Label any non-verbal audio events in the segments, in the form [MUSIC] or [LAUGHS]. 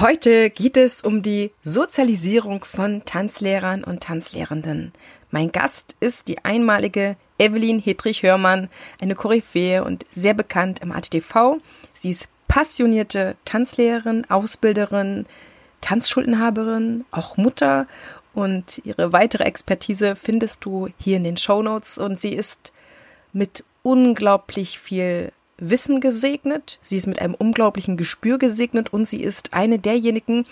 Heute geht es um die Sozialisierung von Tanzlehrern und Tanzlehrenden. Mein Gast ist die einmalige Evelyn Hedrich-Hörmann, eine Koryphäe und sehr bekannt im ATTV. Sie ist passionierte Tanzlehrerin, Ausbilderin, Tanzschuldenhaberin, auch Mutter und ihre weitere Expertise findest du hier in den Show Notes und sie ist mit unglaublich viel Wissen gesegnet, sie ist mit einem unglaublichen Gespür gesegnet und sie ist eine derjenigen,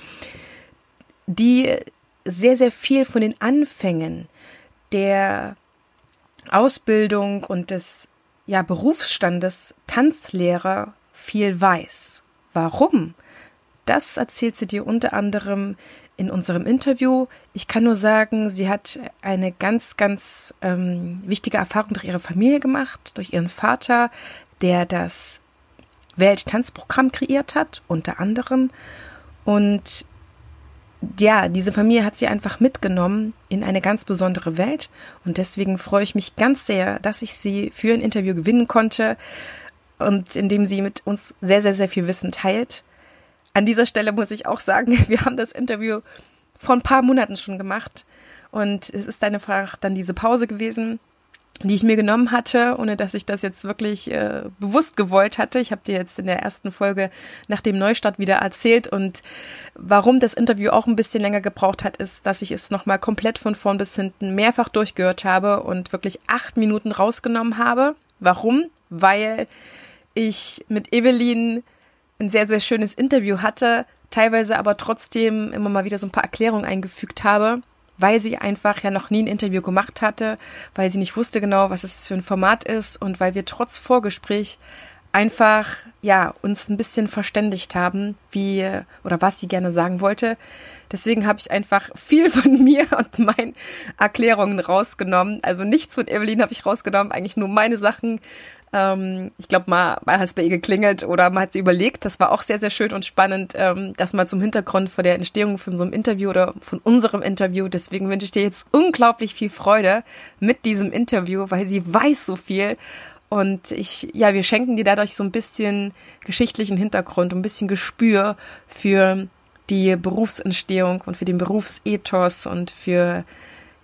die sehr, sehr viel von den Anfängen der Ausbildung und des ja, Berufsstandes Tanzlehrer viel weiß. Warum? Das erzählt sie dir unter anderem in unserem Interview. Ich kann nur sagen, sie hat eine ganz, ganz ähm, wichtige Erfahrung durch ihre Familie gemacht, durch ihren Vater, der das Welttanzprogramm kreiert hat, unter anderem. Und ja, diese Familie hat sie einfach mitgenommen in eine ganz besondere Welt. Und deswegen freue ich mich ganz sehr, dass ich sie für ein Interview gewinnen konnte und indem sie mit uns sehr, sehr, sehr viel Wissen teilt. An dieser Stelle muss ich auch sagen, [LAUGHS] wir haben das Interview vor ein paar Monaten schon gemacht. Und es ist einfach dann diese Pause gewesen die ich mir genommen hatte, ohne dass ich das jetzt wirklich äh, bewusst gewollt hatte. Ich habe dir jetzt in der ersten Folge nach dem Neustart wieder erzählt und warum das Interview auch ein bisschen länger gebraucht hat, ist, dass ich es nochmal komplett von vorn bis hinten mehrfach durchgehört habe und wirklich acht Minuten rausgenommen habe. Warum? Weil ich mit Evelyn ein sehr, sehr schönes Interview hatte, teilweise aber trotzdem immer mal wieder so ein paar Erklärungen eingefügt habe weil sie einfach ja noch nie ein Interview gemacht hatte, weil sie nicht wusste genau, was es für ein Format ist und weil wir trotz Vorgespräch einfach ja uns ein bisschen verständigt haben, wie oder was sie gerne sagen wollte. Deswegen habe ich einfach viel von [LAUGHS] mir und meinen Erklärungen rausgenommen. Also nichts von Evelyn habe ich rausgenommen, eigentlich nur meine Sachen ähm, ich glaube, mal, mal hat es bei ihr geklingelt oder man hat sie überlegt. Das war auch sehr, sehr schön und spannend, ähm, das mal zum Hintergrund vor der Entstehung von so einem Interview oder von unserem Interview. Deswegen wünsche ich dir jetzt unglaublich viel Freude mit diesem Interview, weil sie weiß so viel. Und ich, ja, wir schenken dir dadurch so ein bisschen geschichtlichen Hintergrund, ein bisschen Gespür für die Berufsentstehung und für den Berufsethos und für,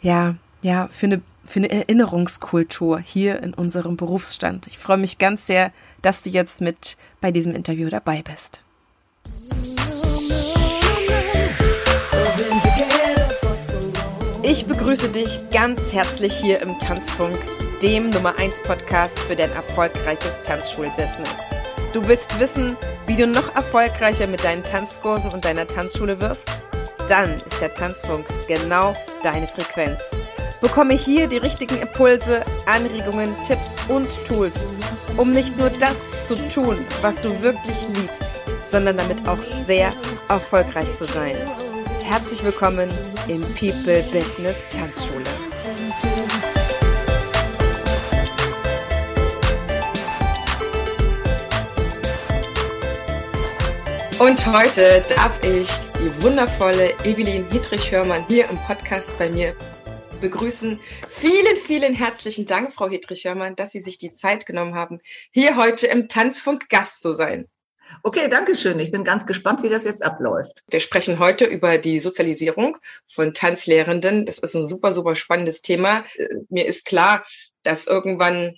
ja, ja, für eine für eine Erinnerungskultur hier in unserem Berufsstand. Ich freue mich ganz sehr, dass du jetzt mit bei diesem Interview dabei bist. Ich begrüße dich ganz herzlich hier im Tanzfunk, dem Nummer 1 Podcast für dein erfolgreiches Tanzschulbusiness. Du willst wissen, wie du noch erfolgreicher mit deinen Tanzkursen und deiner Tanzschule wirst? Dann ist der Tanzfunk genau deine Frequenz. Bekomme hier die richtigen Impulse, Anregungen, Tipps und Tools, um nicht nur das zu tun, was du wirklich liebst, sondern damit auch sehr erfolgreich zu sein. Herzlich willkommen in People Business Tanzschule. Und heute darf ich die wundervolle Evelyn Hietrich-Hörmann hier im Podcast bei mir begrüßen. Vielen, vielen herzlichen Dank, Frau Hedrich-Hörmann, dass Sie sich die Zeit genommen haben, hier heute im Tanzfunk Gast zu sein. Okay, danke schön. Ich bin ganz gespannt, wie das jetzt abläuft. Wir sprechen heute über die Sozialisierung von Tanzlehrenden. Das ist ein super, super spannendes Thema. Mir ist klar, dass irgendwann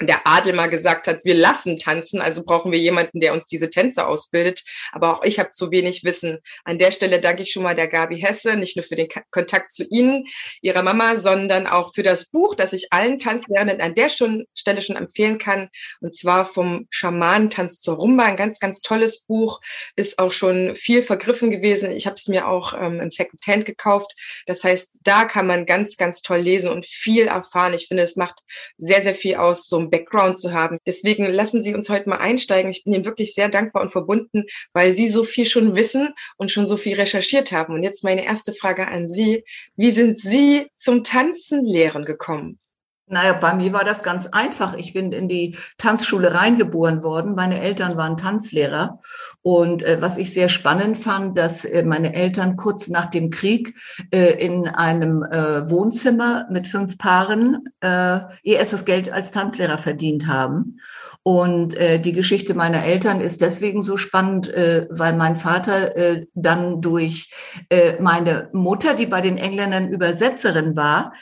der Adel mal gesagt hat, wir lassen tanzen, also brauchen wir jemanden, der uns diese Tänze ausbildet. Aber auch ich habe zu wenig Wissen. An der Stelle danke ich schon mal der Gabi Hesse, nicht nur für den Kontakt zu Ihnen, Ihrer Mama, sondern auch für das Buch, das ich allen Tanzlehrenden an der Stelle schon empfehlen kann. Und zwar vom Schamanentanz zur Rumba. Ein ganz, ganz tolles Buch, ist auch schon viel vergriffen gewesen. Ich habe es mir auch ähm, im Second Hand gekauft. Das heißt, da kann man ganz, ganz toll lesen und viel erfahren. Ich finde, es macht sehr, sehr viel aus, so Background zu haben. Deswegen lassen Sie uns heute mal einsteigen. Ich bin Ihnen wirklich sehr dankbar und verbunden, weil Sie so viel schon wissen und schon so viel recherchiert haben. Und jetzt meine erste Frage an Sie. Wie sind Sie zum Tanzen lehren gekommen? Naja, bei mir war das ganz einfach. Ich bin in die Tanzschule reingeboren worden. Meine Eltern waren Tanzlehrer. Und äh, was ich sehr spannend fand, dass äh, meine Eltern kurz nach dem Krieg äh, in einem äh, Wohnzimmer mit fünf Paaren äh, ihr erstes Geld als Tanzlehrer verdient haben. Und äh, die Geschichte meiner Eltern ist deswegen so spannend, weil mein Vater dann durch meine Mutter, die bei den Engländern Übersetzerin war,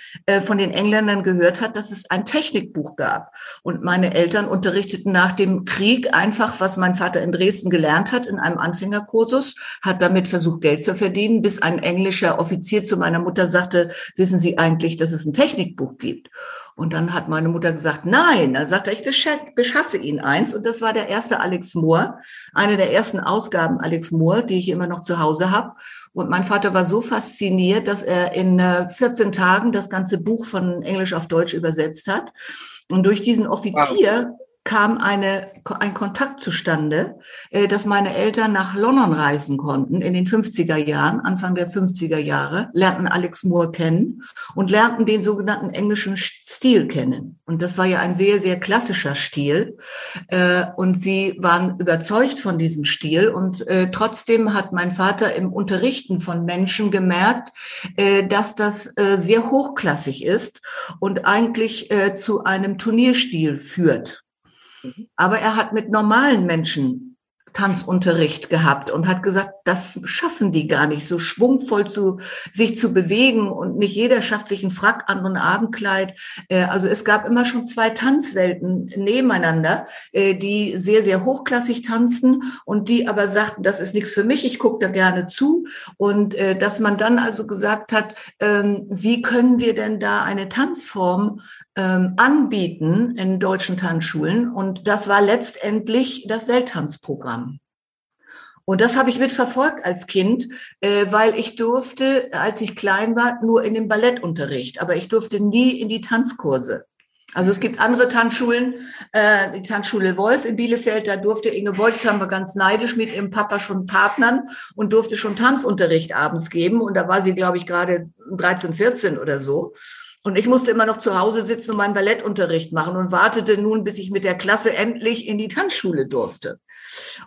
von den Engländern gehört hat, dass es ein Technikbuch gab. Und meine Eltern unterrichteten nach dem Krieg einfach, was mein Vater in Dresden gelernt hat, in einem Anfängerkursus, hat damit versucht, Geld zu verdienen, bis ein englischer Offizier zu meiner Mutter sagte, wissen Sie eigentlich, dass es ein Technikbuch gibt? Und dann hat meine Mutter gesagt, nein. Dann sagte er, ich beschaffe Ihnen eins. Und das war der erste Alex Moore, eine der ersten Ausgaben Alex Moore, die ich immer noch zu Hause habe. Und mein Vater war so fasziniert, dass er in 14 äh, Tagen das ganze Buch von Englisch auf Deutsch übersetzt hat. Und durch diesen Offizier kam eine, ein Kontakt zustande, äh, dass meine Eltern nach London reisen konnten in den 50er Jahren, Anfang der 50er Jahre, lernten Alex Moore kennen und lernten den sogenannten englischen Stil kennen. Und das war ja ein sehr, sehr klassischer Stil. Äh, und sie waren überzeugt von diesem Stil. Und äh, trotzdem hat mein Vater im Unterrichten von Menschen gemerkt, dass das sehr hochklassig ist und eigentlich zu einem Turnierstil führt. Mhm. Aber er hat mit normalen Menschen Tanzunterricht gehabt und hat gesagt, das schaffen die gar nicht, so schwungvoll zu sich zu bewegen und nicht jeder schafft sich einen Frack an und ein Abendkleid. Äh, also es gab immer schon zwei Tanzwelten nebeneinander, äh, die sehr, sehr hochklassig tanzen und die aber sagten, das ist nichts für mich, ich gucke da gerne zu. Und äh, dass man dann also gesagt hat, ähm, wie können wir denn da eine Tanzform ähm, anbieten in deutschen Tanzschulen. Und das war letztendlich das Welttanzprogramm. Und das habe ich mitverfolgt als Kind, äh, weil ich durfte, als ich klein war, nur in den Ballettunterricht, aber ich durfte nie in die Tanzkurse. Also es gibt andere Tanzschulen, äh, die Tanzschule Wolf in Bielefeld, da durfte Inge Wolf, haben wir ganz neidisch mit ihrem Papa schon Partnern und durfte schon Tanzunterricht abends geben. Und da war sie, glaube ich, gerade 13, 14 oder so. Und ich musste immer noch zu Hause sitzen und meinen Ballettunterricht machen und wartete nun, bis ich mit der Klasse endlich in die Tanzschule durfte.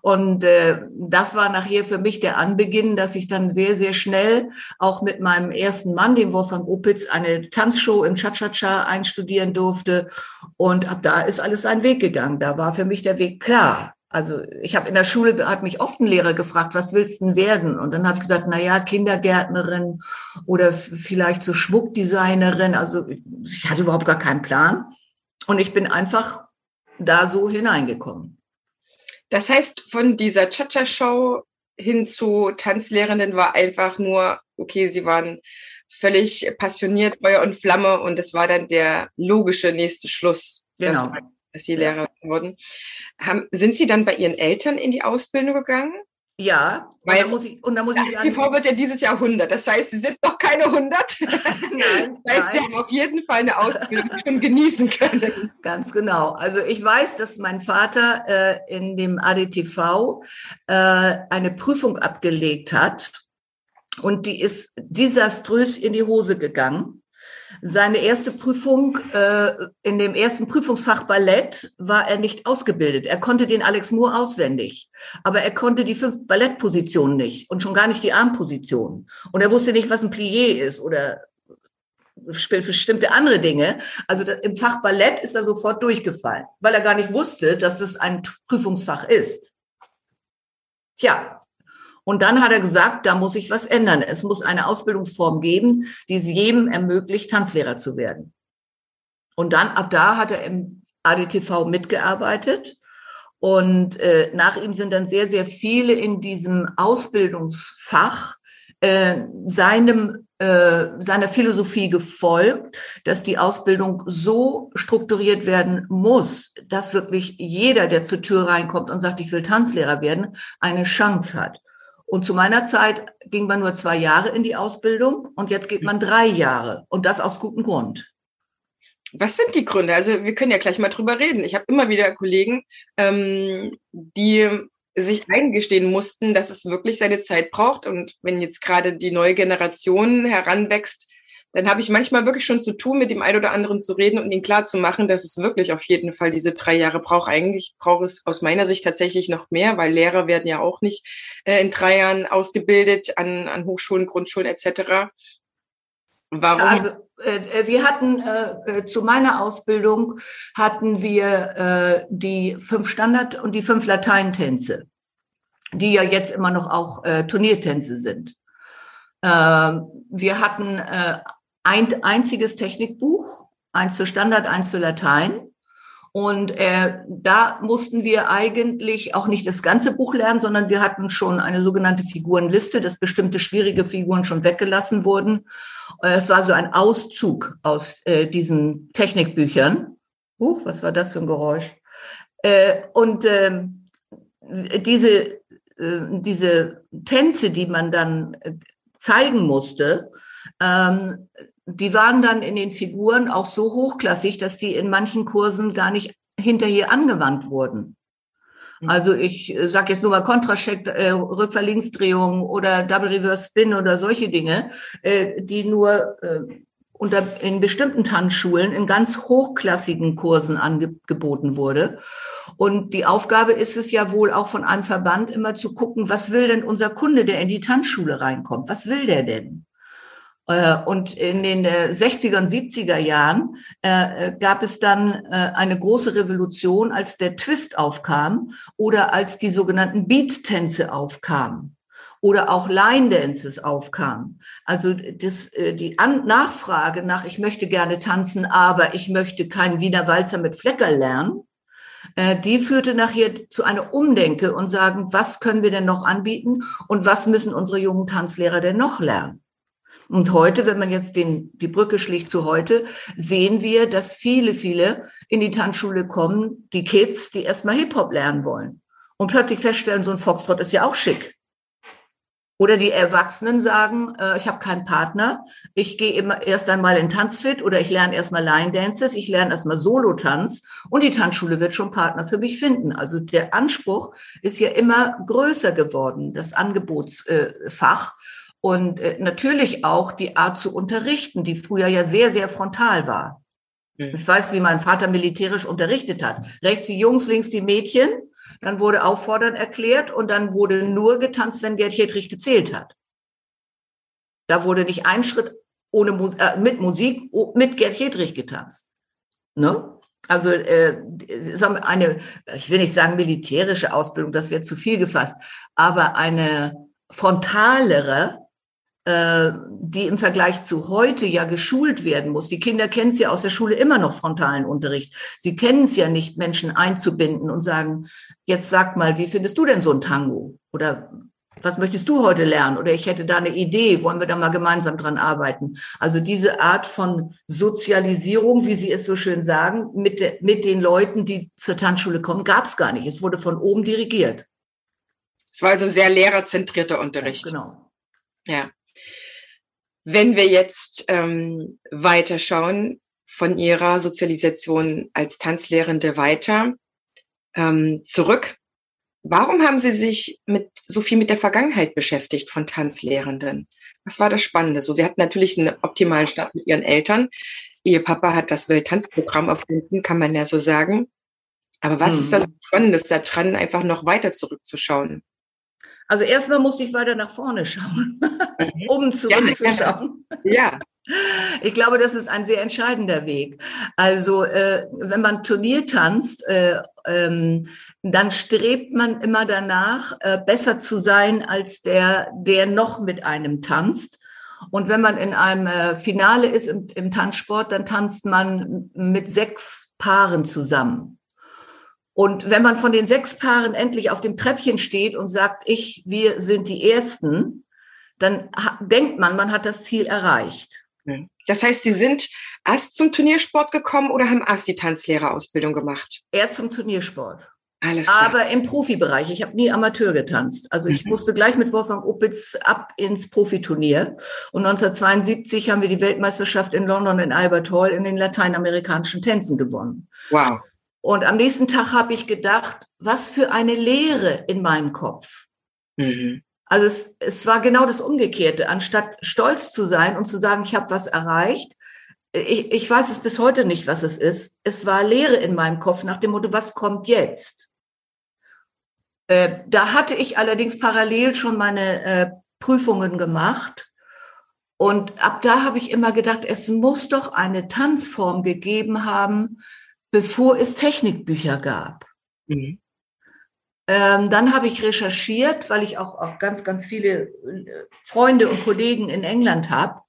Und äh, das war nachher für mich der Anbeginn, dass ich dann sehr, sehr schnell auch mit meinem ersten Mann, dem Wolfgang Opitz, eine Tanzshow im Cha-Cha-Cha einstudieren durfte. Und ab da ist alles seinen Weg gegangen. Da war für mich der Weg klar. Also ich habe in der Schule, hat mich oft ein Lehrer gefragt, was willst du denn werden? Und dann habe ich gesagt, na ja, Kindergärtnerin oder vielleicht so Schmuckdesignerin. Also ich hatte überhaupt gar keinen Plan. Und ich bin einfach da so hineingekommen. Das heißt, von dieser Cha-Cha-Show hin zu Tanzlehrenden war einfach nur, okay, sie waren völlig passioniert, Feuer und Flamme und das war dann der logische nächste Schluss. Genau dass Sie Lehrer wurden. Haben, sind Sie dann bei Ihren Eltern in die Ausbildung gegangen? Ja, Weil, und da muss ich, und da muss ich sagen. TV wird ja dieses Jahr 100. Das heißt, Sie sind noch keine 100. [LAUGHS] nein, das heißt, nein. Sie haben auf jeden Fall eine Ausbildung schon genießen können. Ganz genau. Also ich weiß, dass mein Vater äh, in dem ADTV äh, eine Prüfung abgelegt hat und die ist desaströs in die Hose gegangen. Seine erste Prüfung äh, in dem ersten Prüfungsfach Ballett war er nicht ausgebildet. Er konnte den Alex Moore auswendig, aber er konnte die fünf Ballettpositionen nicht und schon gar nicht die Armpositionen. Und er wusste nicht, was ein Plié ist oder bestimmte andere Dinge. Also im Fach Ballett ist er sofort durchgefallen, weil er gar nicht wusste, dass das ein Prüfungsfach ist. Tja, und dann hat er gesagt, da muss ich was ändern. Es muss eine Ausbildungsform geben, die es jedem ermöglicht, Tanzlehrer zu werden. Und dann ab da hat er im ADTV mitgearbeitet. Und äh, nach ihm sind dann sehr, sehr viele in diesem Ausbildungsfach äh, seinem, äh, seiner Philosophie gefolgt, dass die Ausbildung so strukturiert werden muss, dass wirklich jeder, der zur Tür reinkommt und sagt, ich will Tanzlehrer werden, eine Chance hat. Und zu meiner Zeit ging man nur zwei Jahre in die Ausbildung und jetzt geht man drei Jahre und das aus gutem Grund. Was sind die Gründe? Also wir können ja gleich mal drüber reden. Ich habe immer wieder Kollegen, ähm, die sich eingestehen mussten, dass es wirklich seine Zeit braucht. Und wenn jetzt gerade die neue Generation heranwächst, dann habe ich manchmal wirklich schon zu tun, mit dem einen oder anderen zu reden und ihn klar zu machen, dass es wirklich auf jeden Fall diese drei Jahre braucht. Eigentlich braucht es aus meiner Sicht tatsächlich noch mehr, weil Lehrer werden ja auch nicht äh, in drei Jahren ausgebildet an, an Hochschulen, Grundschulen etc. Warum? Also äh, wir hatten äh, äh, zu meiner Ausbildung hatten wir äh, die fünf Standard- und die fünf Lateintänze, die ja jetzt immer noch auch äh, Turniertänze sind. Ähm, wir hatten äh, ein einziges Technikbuch, eins für Standard, eins für Latein. Und äh, da mussten wir eigentlich auch nicht das ganze Buch lernen, sondern wir hatten schon eine sogenannte Figurenliste, dass bestimmte schwierige Figuren schon weggelassen wurden. Äh, es war so ein Auszug aus äh, diesen Technikbüchern. Huch, was war das für ein Geräusch? Äh, und äh, diese, diese Tänze, die man dann äh, zeigen musste, ähm, die waren dann in den Figuren auch so hochklassig, dass die in manchen Kursen gar nicht hinterher angewandt wurden. Mhm. Also ich äh, sage jetzt nur mal Kontracheck, äh, Rückverlinksdrehung oder Double Reverse Spin oder solche Dinge, äh, die nur äh, unter, in bestimmten Tanzschulen in ganz hochklassigen Kursen angeboten wurde. Und die Aufgabe ist es ja wohl auch von einem Verband immer zu gucken, was will denn unser Kunde, der in die Tanzschule reinkommt? Was will der denn? Äh, und in den 60er äh, und 70er Jahren äh, gab es dann eine große Revolution, als der Twist aufkam oder als die sogenannten Beat-Tänze aufkamen oder auch Line Dances aufkamen. Also das, die An Nachfrage nach, ich möchte gerne tanzen, aber ich möchte keinen Wiener Walzer mit Flecker lernen, die führte nachher zu einer Umdenke und sagen, was können wir denn noch anbieten und was müssen unsere jungen Tanzlehrer denn noch lernen? Und heute, wenn man jetzt den, die Brücke schlägt zu heute, sehen wir, dass viele, viele in die Tanzschule kommen, die Kids, die erstmal Hip-Hop lernen wollen. Und plötzlich feststellen, so ein Foxtrot ist ja auch schick. Oder die Erwachsenen sagen, äh, ich habe keinen Partner, ich gehe immer erst einmal in Tanzfit oder ich lerne erstmal Line Dances, ich lerne erstmal Solo-Tanz und die Tanzschule wird schon Partner für mich finden. Also der Anspruch ist ja immer größer geworden, das Angebotsfach. Äh, und äh, natürlich auch die Art zu unterrichten, die früher ja sehr, sehr frontal war. Mhm. Ich weiß, wie mein Vater militärisch unterrichtet hat. Rechts die Jungs, links die Mädchen. Dann wurde auffordern erklärt und dann wurde nur getanzt, wenn Gerd Hedrich gezählt hat. Da wurde nicht ein Schritt ohne äh, mit Musik mit Gerd Hedrich getanzt. Ne? Also äh, eine, ich will nicht sagen militärische Ausbildung, das wäre zu viel gefasst, aber eine frontalere die im Vergleich zu heute ja geschult werden muss. Die Kinder kennen es ja aus der Schule immer noch frontalen Unterricht. Sie kennen es ja nicht, Menschen einzubinden und sagen, jetzt sag mal, wie findest du denn so ein Tango? Oder was möchtest du heute lernen? Oder ich hätte da eine Idee, wollen wir da mal gemeinsam dran arbeiten? Also diese Art von Sozialisierung, wie Sie es so schön sagen, mit, de, mit den Leuten, die zur Tanzschule kommen, gab es gar nicht. Es wurde von oben dirigiert. Es war also sehr lehrerzentrierter Unterricht. Ja, genau. Ja. Wenn wir jetzt ähm, weiterschauen von Ihrer Sozialisation als Tanzlehrende weiter ähm, zurück, warum haben Sie sich mit so viel mit der Vergangenheit beschäftigt von Tanzlehrenden? Was war das Spannende? So, Sie hatten natürlich einen optimalen Start mit Ihren Eltern. Ihr Papa hat das Welttanzprogramm erfunden, kann man ja so sagen. Aber was mhm. ist das Spannendes daran, einfach noch weiter zurückzuschauen? Also erstmal musste ich weiter nach vorne schauen, mhm. [LAUGHS] um zurückzuschauen. Ja. [LAUGHS] Ich glaube, das ist ein sehr entscheidender Weg. Also äh, wenn man Turnier tanzt, äh, ähm, dann strebt man immer danach, äh, besser zu sein als der, der noch mit einem tanzt. Und wenn man in einem äh, Finale ist im, im Tanzsport, dann tanzt man mit sechs Paaren zusammen. Und wenn man von den sechs Paaren endlich auf dem Treppchen steht und sagt, ich, wir sind die Ersten, dann denkt man, man hat das Ziel erreicht. Das heißt, Sie sind erst zum Turniersport gekommen oder haben erst die Tanzlehrerausbildung gemacht? Erst zum Turniersport. Alles klar. Aber im Profibereich. Ich habe nie Amateur getanzt. Also ich mhm. musste gleich mit Wolfgang Opitz ab ins Profiturnier. Und 1972 haben wir die Weltmeisterschaft in London in Albert Hall in den lateinamerikanischen Tänzen gewonnen. Wow. Und am nächsten Tag habe ich gedacht, was für eine Leere in meinem Kopf. Mhm. Also es, es war genau das Umgekehrte. Anstatt stolz zu sein und zu sagen, ich habe was erreicht, ich, ich weiß es bis heute nicht, was es ist. Es war Leere in meinem Kopf nach dem Motto, was kommt jetzt? Äh, da hatte ich allerdings parallel schon meine äh, Prüfungen gemacht. Und ab da habe ich immer gedacht, es muss doch eine Tanzform gegeben haben, bevor es Technikbücher gab. Mhm. Ähm, dann habe ich recherchiert, weil ich auch, auch ganz, ganz viele äh, Freunde und Kollegen in England habe.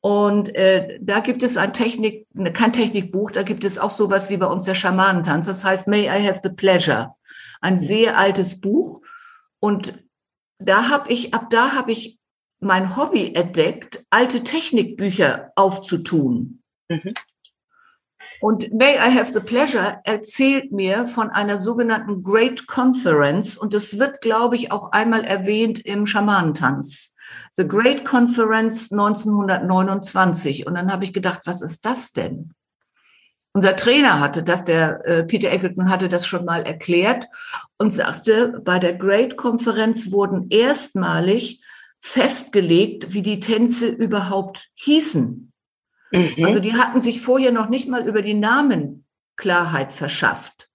Und äh, da gibt es ein Technik, kein Technikbuch, da gibt es auch sowas wie bei uns der Schamanentanz. Das heißt May I Have the Pleasure. Ein sehr altes Buch. Und da habe ich, ab da habe ich mein Hobby entdeckt, alte Technikbücher aufzutun. Mhm. Und May I Have the Pleasure erzählt mir von einer sogenannten Great Conference und es wird, glaube ich, auch einmal erwähnt im Schamanentanz. The Great Conference 1929. Und dann habe ich gedacht, was ist das denn? Unser Trainer hatte das, der äh, Peter Eggleton hatte das schon mal erklärt und sagte, bei der Great Konferenz wurden erstmalig festgelegt, wie die Tänze überhaupt hießen. Mhm. Also die hatten sich vorher noch nicht mal über die Namen Klarheit verschafft.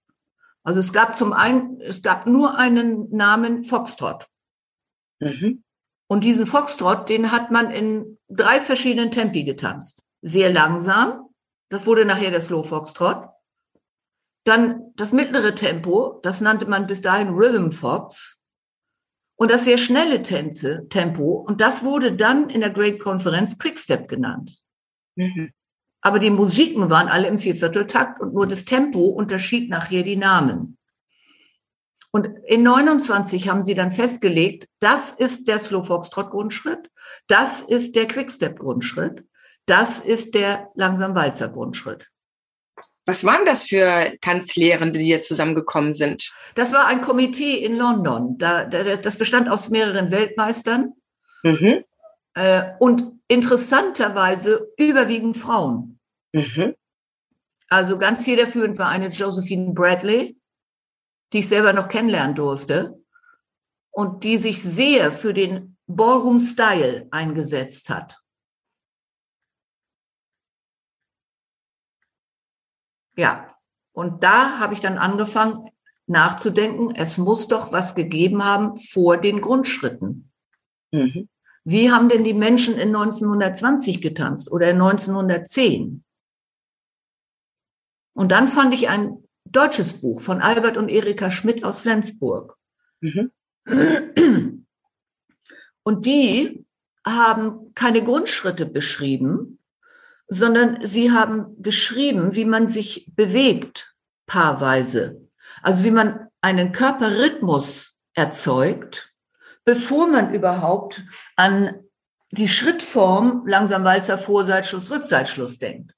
Also es gab zum einen, es gab nur einen Namen Foxtrot. Mhm. Und diesen Foxtrot, den hat man in drei verschiedenen Tempi getanzt. Sehr langsam. Das wurde nachher der Slow Foxtrot. Dann das mittlere Tempo, das nannte man bis dahin Rhythm Fox. Und das sehr schnelle Tänze, Tempo, und das wurde dann in der Great Conference Quickstep genannt. Mhm. Aber die Musiken waren alle im Viervierteltakt und nur das Tempo unterschied nachher die Namen. Und in 29 haben sie dann festgelegt, das ist der Slow Foxtrot Grundschritt, das ist der Quickstep Grundschritt, das ist der Langsam Walzer Grundschritt. Was waren das für Tanzlehrende, die hier zusammengekommen sind? Das war ein Komitee in London. Da, da, das bestand aus mehreren Weltmeistern. Mhm. Äh, und interessanterweise überwiegend Frauen. Mhm. Also ganz federführend war eine Josephine Bradley, die ich selber noch kennenlernen durfte und die sich sehr für den Ballroom-Style eingesetzt hat. Ja, und da habe ich dann angefangen nachzudenken, es muss doch was gegeben haben vor den Grundschritten. Mhm. Wie haben denn die Menschen in 1920 getanzt oder in 1910? Und dann fand ich ein deutsches Buch von Albert und Erika Schmidt aus Flensburg. Mhm. Und die haben keine Grundschritte beschrieben, sondern sie haben beschrieben, wie man sich bewegt, paarweise. Also wie man einen Körperrhythmus erzeugt bevor man überhaupt an die Schrittform langsam Walzer Vorseitschluss, Rückseitschluss denkt,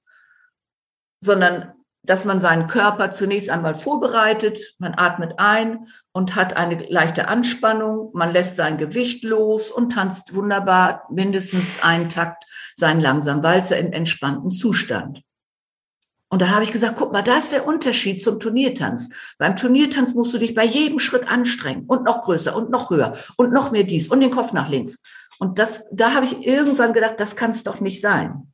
sondern dass man seinen Körper zunächst einmal vorbereitet, man atmet ein und hat eine leichte Anspannung, man lässt sein Gewicht los und tanzt wunderbar mindestens einen Takt seinen langsam Walzer im entspannten Zustand. Und da habe ich gesagt, guck mal, da ist der Unterschied zum Turniertanz. Beim Turniertanz musst du dich bei jedem Schritt anstrengen und noch größer und noch höher und noch mehr dies und den Kopf nach links. Und das, da habe ich irgendwann gedacht, das kann es doch nicht sein.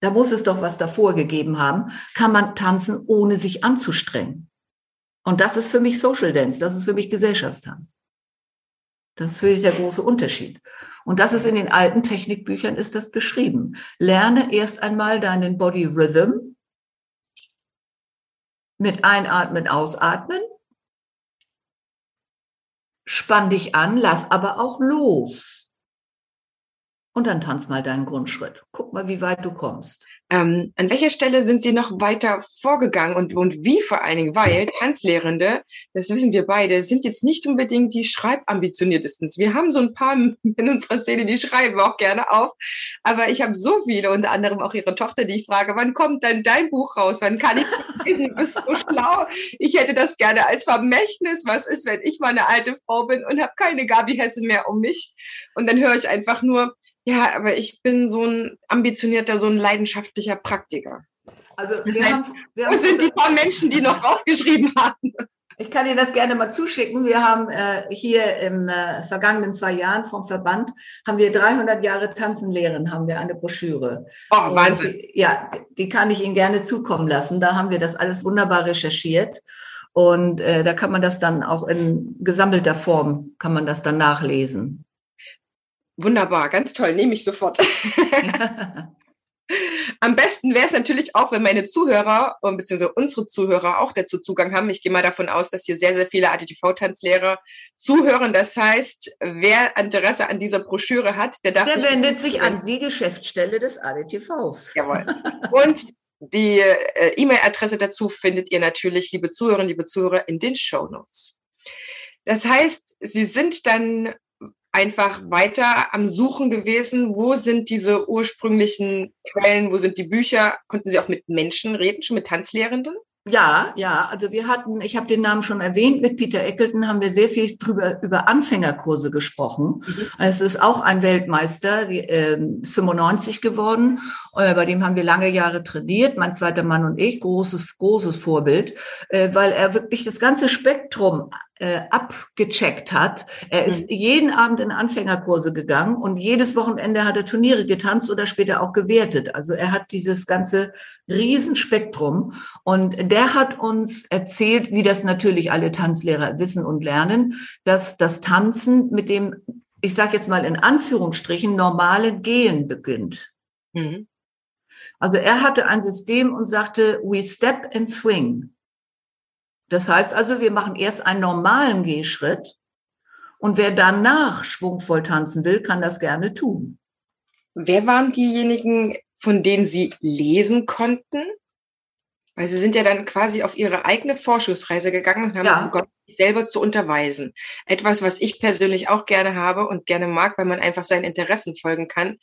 Da muss es doch was davor gegeben haben. Kann man tanzen, ohne sich anzustrengen? Und das ist für mich Social Dance, das ist für mich Gesellschaftstanz. Das ist wirklich der große Unterschied. Und das ist in den alten Technikbüchern ist das beschrieben. Lerne erst einmal deinen Body Rhythm, mit Einatmen, Ausatmen. Spann dich an, lass aber auch los. Und dann tanz mal deinen Grundschritt. Guck mal, wie weit du kommst. Ähm, an welcher Stelle sind Sie noch weiter vorgegangen und, und wie vor allen Dingen? Weil [LAUGHS] Tanzlehrende, das wissen wir beide, sind jetzt nicht unbedingt die schreibambitioniertesten. Wir haben so ein paar [LAUGHS] in unserer Szene, die schreiben auch gerne auf. Aber ich habe so viele, unter anderem auch Ihre Tochter, die ich frage, wann kommt denn dein Buch raus? Wann kann ich das lesen? Du bist so [LAUGHS] schlau. Ich hätte das gerne als Vermächtnis. Was ist, wenn ich mal eine alte Frau bin und habe keine Gabi Hesse mehr um mich? Und dann höre ich einfach nur, ja, aber ich bin so ein ambitionierter, so ein leidenschaftlicher Praktiker. Also das wir heißt, haben, wir haben sind die paar [LAUGHS] Menschen, die noch aufgeschrieben haben. Ich kann Ihnen das gerne mal zuschicken. Wir haben äh, hier im äh, vergangenen zwei Jahren vom Verband haben wir 300 Jahre Tanzen lehren, haben wir eine Broschüre. Oh, Wahnsinn. Die, ja, die kann ich Ihnen gerne zukommen lassen. Da haben wir das alles wunderbar recherchiert. Und äh, da kann man das dann auch in gesammelter Form, kann man das dann nachlesen. Wunderbar, ganz toll, nehme ich sofort. [LAUGHS] Am besten wäre es natürlich auch, wenn meine Zuhörer und beziehungsweise unsere Zuhörer auch dazu Zugang haben. Ich gehe mal davon aus, dass hier sehr, sehr viele ATTV-Tanzlehrer zuhören. Das heißt, wer Interesse an dieser Broschüre hat, der darf. Der wendet sich an die Geschäftsstelle des ADTVs. Jawohl. Und die äh, E-Mail-Adresse dazu findet ihr natürlich, liebe Zuhörerinnen, liebe Zuhörer, in den Show Notes. Das heißt, Sie sind dann einfach weiter am Suchen gewesen. Wo sind diese ursprünglichen Quellen? Wo sind die Bücher? Konnten Sie auch mit Menschen reden, schon mit Tanzlehrenden? Ja, ja, also wir hatten, ich habe den Namen schon erwähnt, mit Peter Eckelton haben wir sehr viel drüber über Anfängerkurse gesprochen. Mhm. Es ist auch ein Weltmeister, die, äh, ist 95 geworden, äh, bei dem haben wir lange Jahre trainiert, mein zweiter Mann und ich, großes, großes Vorbild, äh, weil er wirklich das ganze Spektrum äh, abgecheckt hat. Er ist mhm. jeden Abend in Anfängerkurse gegangen und jedes Wochenende hat er Turniere getanzt oder später auch gewertet. Also er hat dieses ganze Riesenspektrum und der hat uns erzählt, wie das natürlich alle Tanzlehrer wissen und lernen, dass das Tanzen mit dem, ich sage jetzt mal in Anführungsstrichen, normale Gehen beginnt. Mhm. Also er hatte ein System und sagte, we step and swing. Das heißt also, wir machen erst einen normalen Gehschritt und wer danach schwungvoll tanzen will, kann das gerne tun. Wer waren diejenigen, von denen Sie lesen konnten? Weil Sie sind ja dann quasi auf Ihre eigene Forschungsreise gegangen und haben ja. begonnen, sich selber zu unterweisen. Etwas, was ich persönlich auch gerne habe und gerne mag, weil man einfach seinen Interessen folgen kann.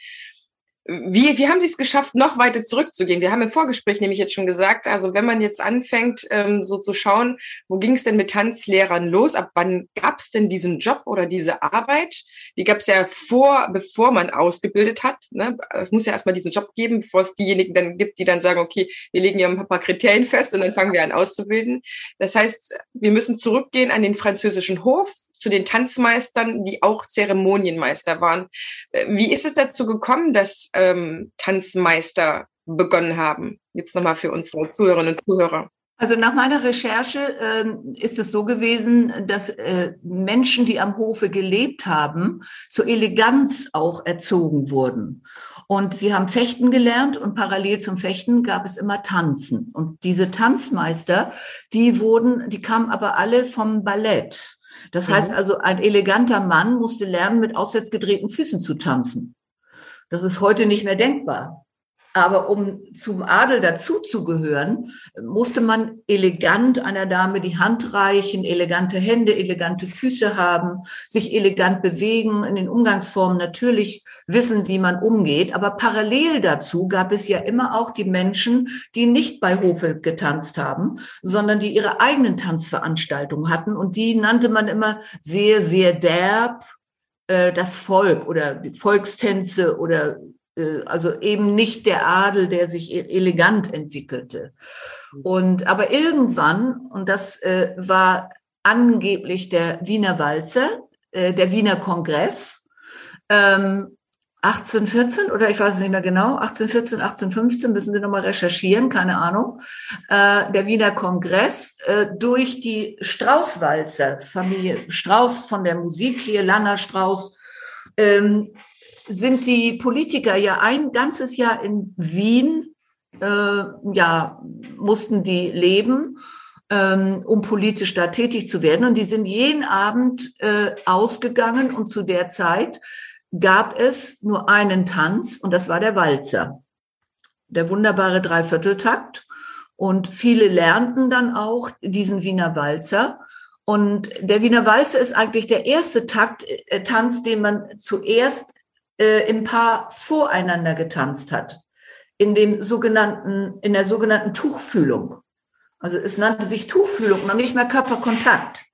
Wie, wie haben Sie es geschafft, noch weiter zurückzugehen? Wir haben im Vorgespräch nämlich jetzt schon gesagt, also wenn man jetzt anfängt, ähm, so zu schauen, wo ging es denn mit Tanzlehrern los? Ab wann gab es denn diesen Job oder diese Arbeit? Die gab es ja vor, bevor man ausgebildet hat. Ne? Es muss ja erstmal diesen Job geben, bevor es diejenigen dann gibt, die dann sagen, okay, wir legen ja ein paar Kriterien fest und dann fangen wir an auszubilden. Das heißt, wir müssen zurückgehen an den französischen Hof, zu den Tanzmeistern, die auch Zeremonienmeister waren. Äh, wie ist es dazu gekommen, dass ähm, Tanzmeister begonnen haben? Jetzt nochmal für unsere Zuhörerinnen und Zuhörer. Also nach meiner Recherche äh, ist es so gewesen, dass äh, Menschen, die am Hofe gelebt haben, zur Eleganz auch erzogen wurden. Und sie haben Fechten gelernt und parallel zum Fechten gab es immer Tanzen. Und diese Tanzmeister, die wurden, die kamen aber alle vom Ballett. Das mhm. heißt also, ein eleganter Mann musste lernen, mit auswärts gedrehten Füßen zu tanzen. Das ist heute nicht mehr denkbar. Aber um zum Adel dazuzugehören, musste man elegant einer Dame die Hand reichen, elegante Hände, elegante Füße haben, sich elegant bewegen, in den Umgangsformen natürlich wissen, wie man umgeht. Aber parallel dazu gab es ja immer auch die Menschen, die nicht bei Hofe getanzt haben, sondern die ihre eigenen Tanzveranstaltungen hatten. Und die nannte man immer sehr, sehr derb, äh, das Volk oder die Volkstänze oder äh, also eben nicht der Adel, der sich e-, elegant entwickelte. Und aber irgendwann, und das äh, war angeblich der Wiener Walzer, äh, der Wiener Kongress, ähm, 1814 oder ich weiß nicht mehr genau, 1814, 1815 müssen Sie nochmal recherchieren, keine Ahnung. Äh, der Wiener Kongress äh, durch die Straußwalzer, Familie Strauß von der Musik hier, Lanner Strauß, ähm, sind die Politiker ja ein ganzes Jahr in Wien, äh, ja, mussten die leben, ähm, um politisch da tätig zu werden. Und die sind jeden Abend äh, ausgegangen und zu der Zeit gab es nur einen Tanz und das war der Walzer. Der wunderbare Dreivierteltakt. Und viele lernten dann auch diesen Wiener Walzer. Und der Wiener Walzer ist eigentlich der erste Takt, äh, Tanz, den man zuerst äh, im Paar voreinander getanzt hat. In dem sogenannten, in der sogenannten Tuchfühlung. Also es nannte sich Tuchfühlung noch nicht mehr Körperkontakt.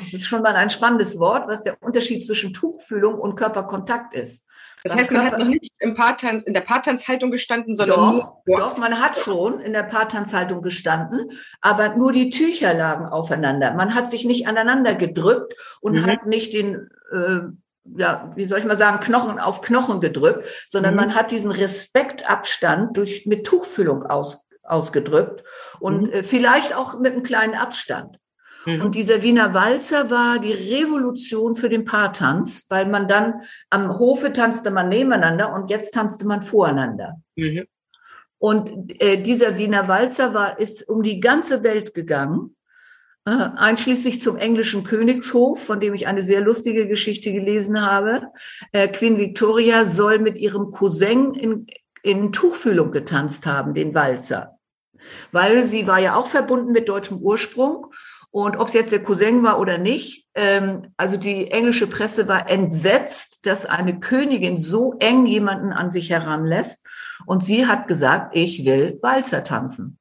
Das ist schon mal ein spannendes Wort, was der Unterschied zwischen Tuchfühlung und Körperkontakt ist. Das heißt, man Körper hat noch nicht im Paartanz, in der Paartanzhaltung gestanden, sondern doch, nur, doch, man hat schon in der Paartanzhaltung gestanden, aber nur die Tücher lagen aufeinander. Man hat sich nicht aneinander gedrückt und mhm. hat nicht den, äh, ja, wie soll ich mal sagen, Knochen auf Knochen gedrückt, sondern mhm. man hat diesen Respektabstand durch mit Tuchfüllung aus, ausgedrückt und mhm. äh, vielleicht auch mit einem kleinen Abstand. Mhm. Und dieser Wiener Walzer war die Revolution für den Paartanz, weil man dann am Hofe tanzte man nebeneinander und jetzt tanzte man voreinander. Mhm. Und äh, dieser Wiener Walzer war, ist um die ganze Welt gegangen, äh, einschließlich zum englischen Königshof, von dem ich eine sehr lustige Geschichte gelesen habe. Äh, Queen Victoria soll mit ihrem Cousin in, in Tuchfühlung getanzt haben, den Walzer. Weil sie war ja auch verbunden mit deutschem Ursprung und ob es jetzt der Cousin war oder nicht, ähm, also die englische Presse war entsetzt, dass eine Königin so eng jemanden an sich heranlässt. Und sie hat gesagt, ich will Walzer tanzen.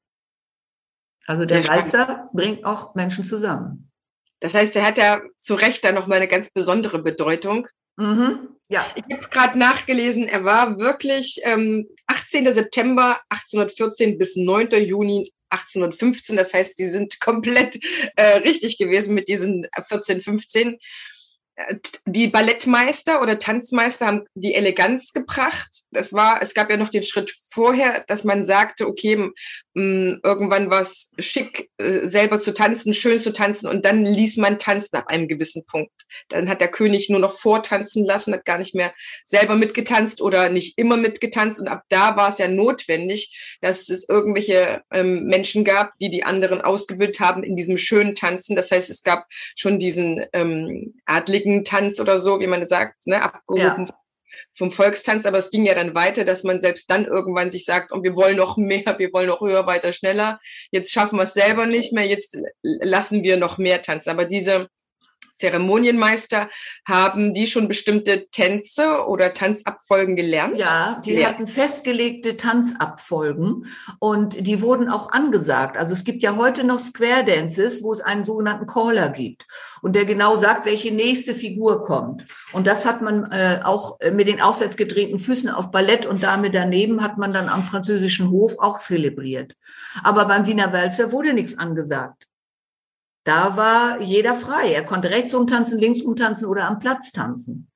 Also der Walzer bringt auch Menschen zusammen. Das heißt, er hat ja zu Recht da nochmal eine ganz besondere Bedeutung. Mhm. Ja. Ich habe gerade nachgelesen, er war wirklich ähm, 18. September 1814 bis 9. Juni 1815. Das heißt, sie sind komplett äh, richtig gewesen mit diesen 14, 15 die Ballettmeister oder Tanzmeister haben die Eleganz gebracht. Das war, es gab ja noch den Schritt vorher, dass man sagte, okay, mh, irgendwann war es schick, äh, selber zu tanzen, schön zu tanzen und dann ließ man tanzen ab einem gewissen Punkt. Dann hat der König nur noch vortanzen lassen, hat gar nicht mehr selber mitgetanzt oder nicht immer mitgetanzt und ab da war es ja notwendig, dass es irgendwelche ähm, Menschen gab, die die anderen ausgebildet haben in diesem schönen Tanzen. Das heißt, es gab schon diesen ähm, adligen Tanz oder so, wie man sagt, ne, abgehoben ja. Vom Volkstanz. Aber es ging ja dann weiter, dass man selbst dann irgendwann sich sagt, oh, wir wollen noch mehr, wir wollen noch höher, weiter, schneller. Jetzt schaffen wir es selber nicht mehr, jetzt lassen wir noch mehr tanzen. Aber diese Zeremonienmeister, haben die schon bestimmte Tänze oder Tanzabfolgen gelernt? Ja, die ja. hatten festgelegte Tanzabfolgen und die wurden auch angesagt. Also es gibt ja heute noch Square Dances, wo es einen sogenannten Caller gibt und der genau sagt, welche nächste Figur kommt. Und das hat man äh, auch mit den aufwärts gedrehten Füßen auf Ballett und Dame daneben hat man dann am französischen Hof auch zelebriert. Aber beim Wiener Walzer wurde nichts angesagt. Da war jeder frei. Er konnte rechts umtanzen, links umtanzen oder am Platz tanzen.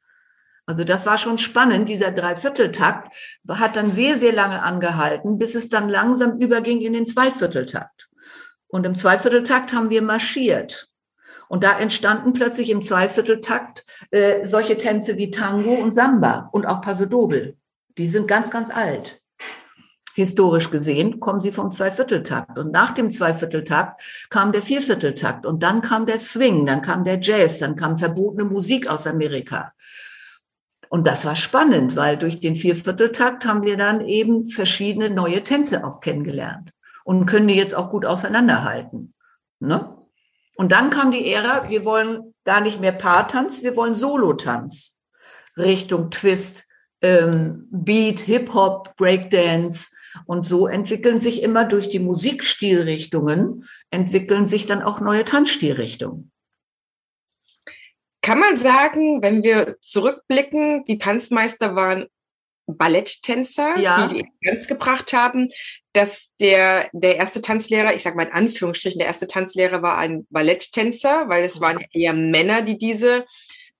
Also das war schon spannend. Dieser Dreivierteltakt hat dann sehr, sehr lange angehalten, bis es dann langsam überging in den Zweivierteltakt. Und im Zweivierteltakt haben wir marschiert. Und da entstanden plötzlich im Zweivierteltakt äh, solche Tänze wie Tango und Samba und auch Paso Doble. Die sind ganz, ganz alt historisch gesehen, kommen sie vom Zweivierteltakt. Und nach dem Zweivierteltakt kam der Viervierteltakt und dann kam der Swing, dann kam der Jazz, dann kam verbotene Musik aus Amerika. Und das war spannend, weil durch den Viervierteltakt haben wir dann eben verschiedene neue Tänze auch kennengelernt und können die jetzt auch gut auseinanderhalten. Ne? Und dann kam die Ära, wir wollen gar nicht mehr Paartanz, wir wollen Solotanz. Richtung Twist, ähm, Beat, Hip-Hop, Breakdance, und so entwickeln sich immer durch die Musikstilrichtungen, entwickeln sich dann auch neue Tanzstilrichtungen. Kann man sagen, wenn wir zurückblicken, die Tanzmeister waren Balletttänzer, ja. die die Eleganz gebracht haben, dass der, der erste Tanzlehrer, ich sage mal in Anführungsstrichen, der erste Tanzlehrer war ein Balletttänzer, weil es waren eher Männer, die diese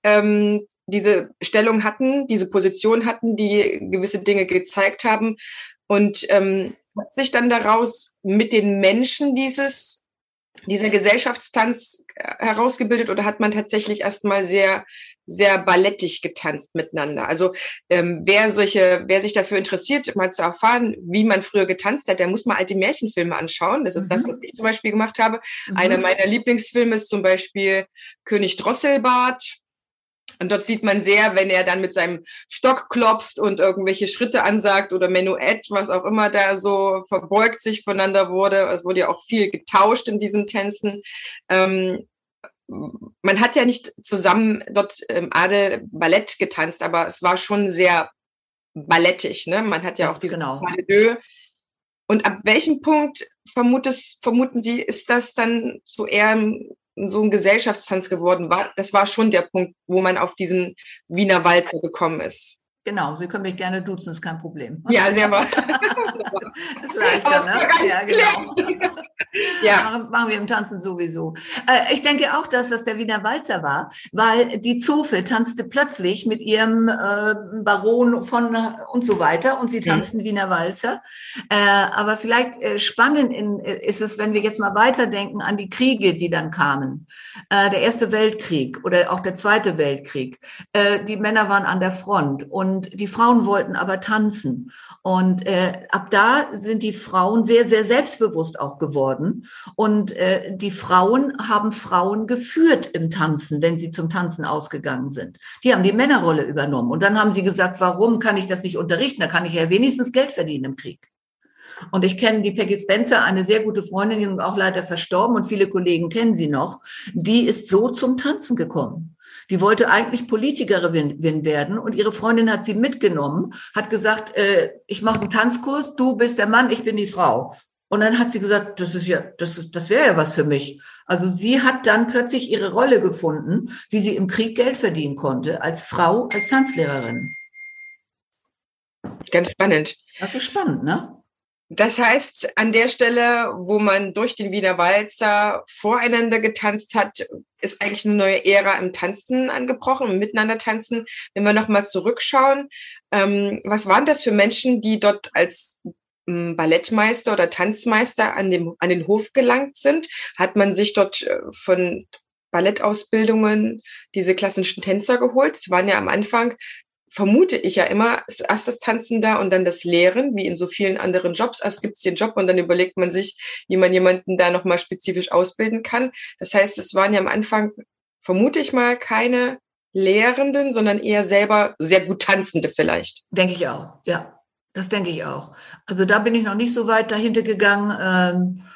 ähm, diese Stellung hatten, diese Position hatten, die gewisse Dinge gezeigt haben. Und ähm, hat sich dann daraus mit den Menschen dieses, dieser Gesellschaftstanz äh, herausgebildet oder hat man tatsächlich erstmal sehr, sehr ballettig getanzt miteinander? Also ähm, wer solche, wer sich dafür interessiert, mal zu erfahren, wie man früher getanzt hat, der muss mal alte Märchenfilme anschauen. Das ist mhm. das, was ich zum Beispiel gemacht habe. Mhm. Einer meiner Lieblingsfilme ist zum Beispiel König Drosselbart und dort sieht man sehr, wenn er dann mit seinem Stock klopft und irgendwelche Schritte ansagt oder Menuett, was auch immer da so verbeugt sich voneinander wurde. Es wurde ja auch viel getauscht in diesen Tänzen. Ähm, man hat ja nicht zusammen dort im Adel Ballett getanzt, aber es war schon sehr ballettig. Ne? Man hat ja, auch diese genau. Und ab welchem Punkt vermuten Sie, ist das dann so eher so ein Gesellschaftstanz geworden war. Das war schon der Punkt, wo man auf diesen Wiener Walzer gekommen ist. Genau, Sie können mich gerne duzen, ist kein Problem. [LAUGHS] Ja, sehr wahr. [LAUGHS] ist leichter, ne? Ja, genau. [LAUGHS] ja. Machen, machen, wir im Tanzen sowieso. Äh, ich denke auch, dass das der Wiener Walzer war, weil die Zofe tanzte plötzlich mit ihrem äh, Baron von und so weiter und sie tanzten mhm. Wiener Walzer. Äh, aber vielleicht spannend in, ist es, wenn wir jetzt mal weiterdenken an die Kriege, die dann kamen. Der Erste Weltkrieg oder auch der Zweite Weltkrieg. Die Männer waren an der Front und und die Frauen wollten aber tanzen. Und äh, ab da sind die Frauen sehr, sehr selbstbewusst auch geworden. Und äh, die Frauen haben Frauen geführt im Tanzen, wenn sie zum Tanzen ausgegangen sind. Die haben die Männerrolle übernommen. Und dann haben sie gesagt, warum kann ich das nicht unterrichten? Da kann ich ja wenigstens Geld verdienen im Krieg. Und ich kenne die Peggy Spencer, eine sehr gute Freundin, und auch leider verstorben und viele Kollegen kennen sie noch. Die ist so zum Tanzen gekommen. Die wollte eigentlich Politikerin werden und ihre Freundin hat sie mitgenommen, hat gesagt, äh, ich mache einen Tanzkurs, du bist der Mann, ich bin die Frau. Und dann hat sie gesagt, das ist ja, das, das wäre ja was für mich. Also sie hat dann plötzlich ihre Rolle gefunden, wie sie im Krieg Geld verdienen konnte, als Frau, als Tanzlehrerin. Ganz spannend. Das ist spannend, ne? Das heißt, an der Stelle, wo man durch den Wiener Walzer voreinander getanzt hat, ist eigentlich eine neue Ära im Tanzen angebrochen, im Miteinander tanzen. Wenn wir nochmal zurückschauen, ähm, was waren das für Menschen, die dort als ähm, Ballettmeister oder Tanzmeister an, dem, an den Hof gelangt sind? Hat man sich dort äh, von Ballettausbildungen diese klassischen Tänzer geholt? Es waren ja am Anfang vermute ich ja immer, ist erst das Tanzen da und dann das Lehren, wie in so vielen anderen Jobs. Erst gibt es den Job und dann überlegt man sich, wie man jemanden da nochmal spezifisch ausbilden kann. Das heißt, es waren ja am Anfang, vermute ich mal, keine Lehrenden, sondern eher selber sehr gut Tanzende vielleicht. Denke ich auch, ja. Das denke ich auch. Also da bin ich noch nicht so weit dahinter gegangen. Ähm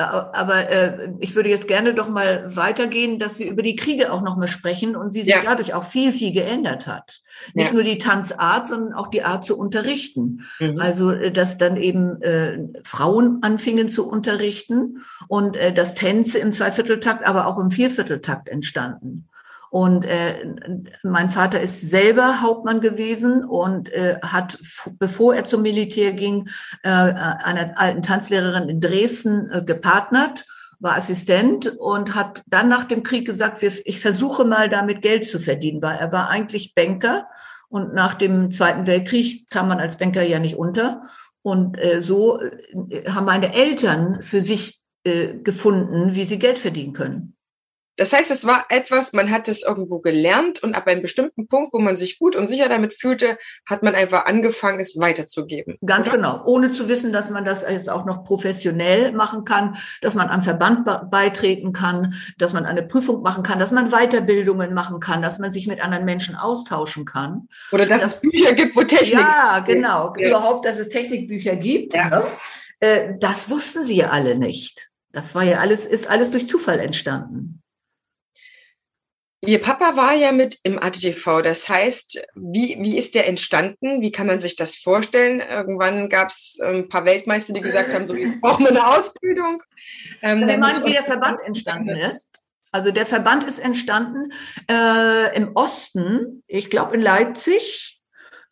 aber äh, ich würde jetzt gerne doch mal weitergehen, dass wir über die Kriege auch noch mal sprechen und wie sich ja. dadurch auch viel, viel geändert hat. Nicht ja. nur die Tanzart, sondern auch die Art zu unterrichten. Mhm. Also, äh, dass dann eben äh, Frauen anfingen zu unterrichten und äh, dass Tänze im Zweivierteltakt, aber auch im Viervierteltakt entstanden. Und äh, mein Vater ist selber Hauptmann gewesen und äh, hat, bevor er zum Militär ging, äh, einer alten Tanzlehrerin in Dresden äh, gepartnert war Assistent und hat dann nach dem Krieg gesagt, ich versuche mal damit Geld zu verdienen, weil er war eigentlich Banker und nach dem Zweiten Weltkrieg kam man als Banker ja nicht unter. Und äh, so äh, haben meine Eltern für sich äh, gefunden, wie sie Geld verdienen können. Das heißt, es war etwas, man hat es irgendwo gelernt und ab einem bestimmten Punkt, wo man sich gut und sicher damit fühlte, hat man einfach angefangen, es weiterzugeben. Ganz oder? genau, ohne zu wissen, dass man das jetzt auch noch professionell machen kann, dass man am Verband beitreten kann, dass man eine Prüfung machen kann, dass man Weiterbildungen machen kann, dass man sich mit anderen Menschen austauschen kann. Oder dass, dass es Bücher gibt, wo Technik. Ja, [LAUGHS] genau, ja. überhaupt, dass es Technikbücher gibt. Ja. Ne? Äh, das wussten sie ja alle nicht. Das war ja alles, ist alles durch Zufall entstanden. Ihr Papa war ja mit im ATTV. Das heißt, wie, wie ist der entstanden? Wie kann man sich das vorstellen? Irgendwann gab es ein ähm, paar Weltmeister, die gesagt haben, so, wir [LAUGHS] brauchen eine Ausbildung. Ähm, Sie meinen, wie der Verband [LAUGHS] entstanden ist? Also der Verband ist entstanden äh, im Osten, ich glaube in Leipzig.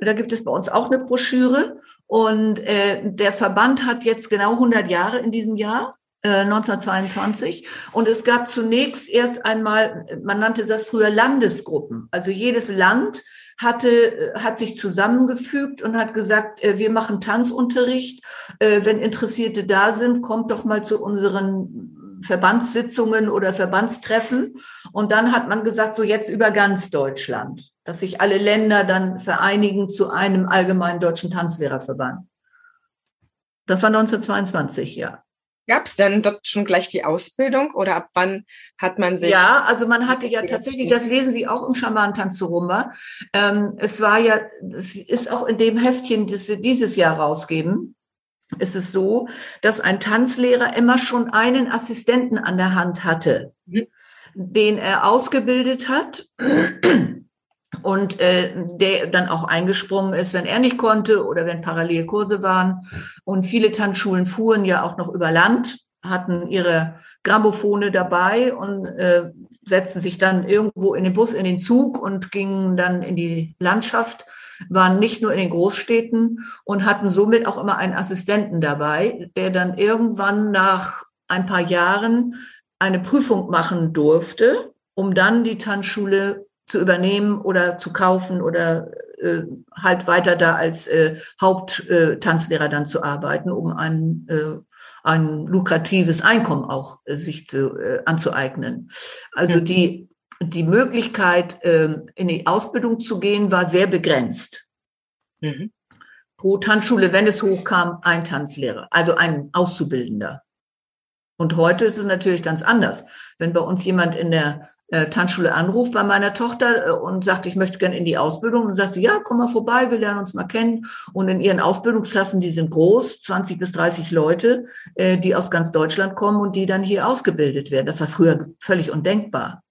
Da gibt es bei uns auch eine Broschüre. Und äh, der Verband hat jetzt genau 100 Jahre in diesem Jahr. 1922. Äh, Und es gab zunächst erst einmal, man nannte das früher Landesgruppen. Also jedes Land hatte, äh, hat sich zusammengefügt und hat gesagt, äh, wir machen Tanzunterricht. Wenn Interessierte da sind, kommt doch mal zu unseren Verbandssitzungen oder Verbandstreffen. Und dann hat man gesagt, so jetzt über ganz Deutschland, dass sich alle Länder dann vereinigen zu einem allgemeinen deutschen Tanzlehrerverband. Das war 1922, ja. Gab es denn dort schon gleich die Ausbildung oder ab wann hat man sich? Ja, also man hatte ja tatsächlich, das lesen Sie auch im Schamantanz zu Rumba. Ähm, es war ja, es ist auch in dem Heftchen, das wir dieses Jahr rausgeben, ist es so, dass ein Tanzlehrer immer schon einen Assistenten an der Hand hatte, mhm. den er ausgebildet hat und äh, der dann auch eingesprungen ist, wenn er nicht konnte oder wenn Parallelkurse waren. Und viele Tanzschulen fuhren ja auch noch über Land. hatten ihre Grammophone dabei und äh, setzten sich dann irgendwo in den Bus, in den Zug und gingen dann in die Landschaft, waren nicht nur in den Großstädten und hatten somit auch immer einen Assistenten dabei, der dann irgendwann nach ein paar Jahren eine Prüfung machen durfte, um dann die Tanzschule zu übernehmen oder zu kaufen oder äh, halt weiter da als äh, Haupttanzlehrer dann zu arbeiten, um ein, äh, ein lukratives Einkommen auch äh, sich zu, äh, anzueignen. Also die, die Möglichkeit, äh, in die Ausbildung zu gehen, war sehr begrenzt. Mhm. Pro Tanzschule, wenn es hochkam, ein Tanzlehrer, also ein Auszubildender. Und heute ist es natürlich ganz anders. Wenn bei uns jemand in der äh, Tanzschule anruft bei meiner Tochter äh, und sagt, ich möchte gerne in die Ausbildung, und sagt sie, ja, komm mal vorbei, wir lernen uns mal kennen. Und in ihren Ausbildungsklassen, die sind groß, 20 bis 30 Leute, äh, die aus ganz Deutschland kommen und die dann hier ausgebildet werden. Das war früher völlig undenkbar.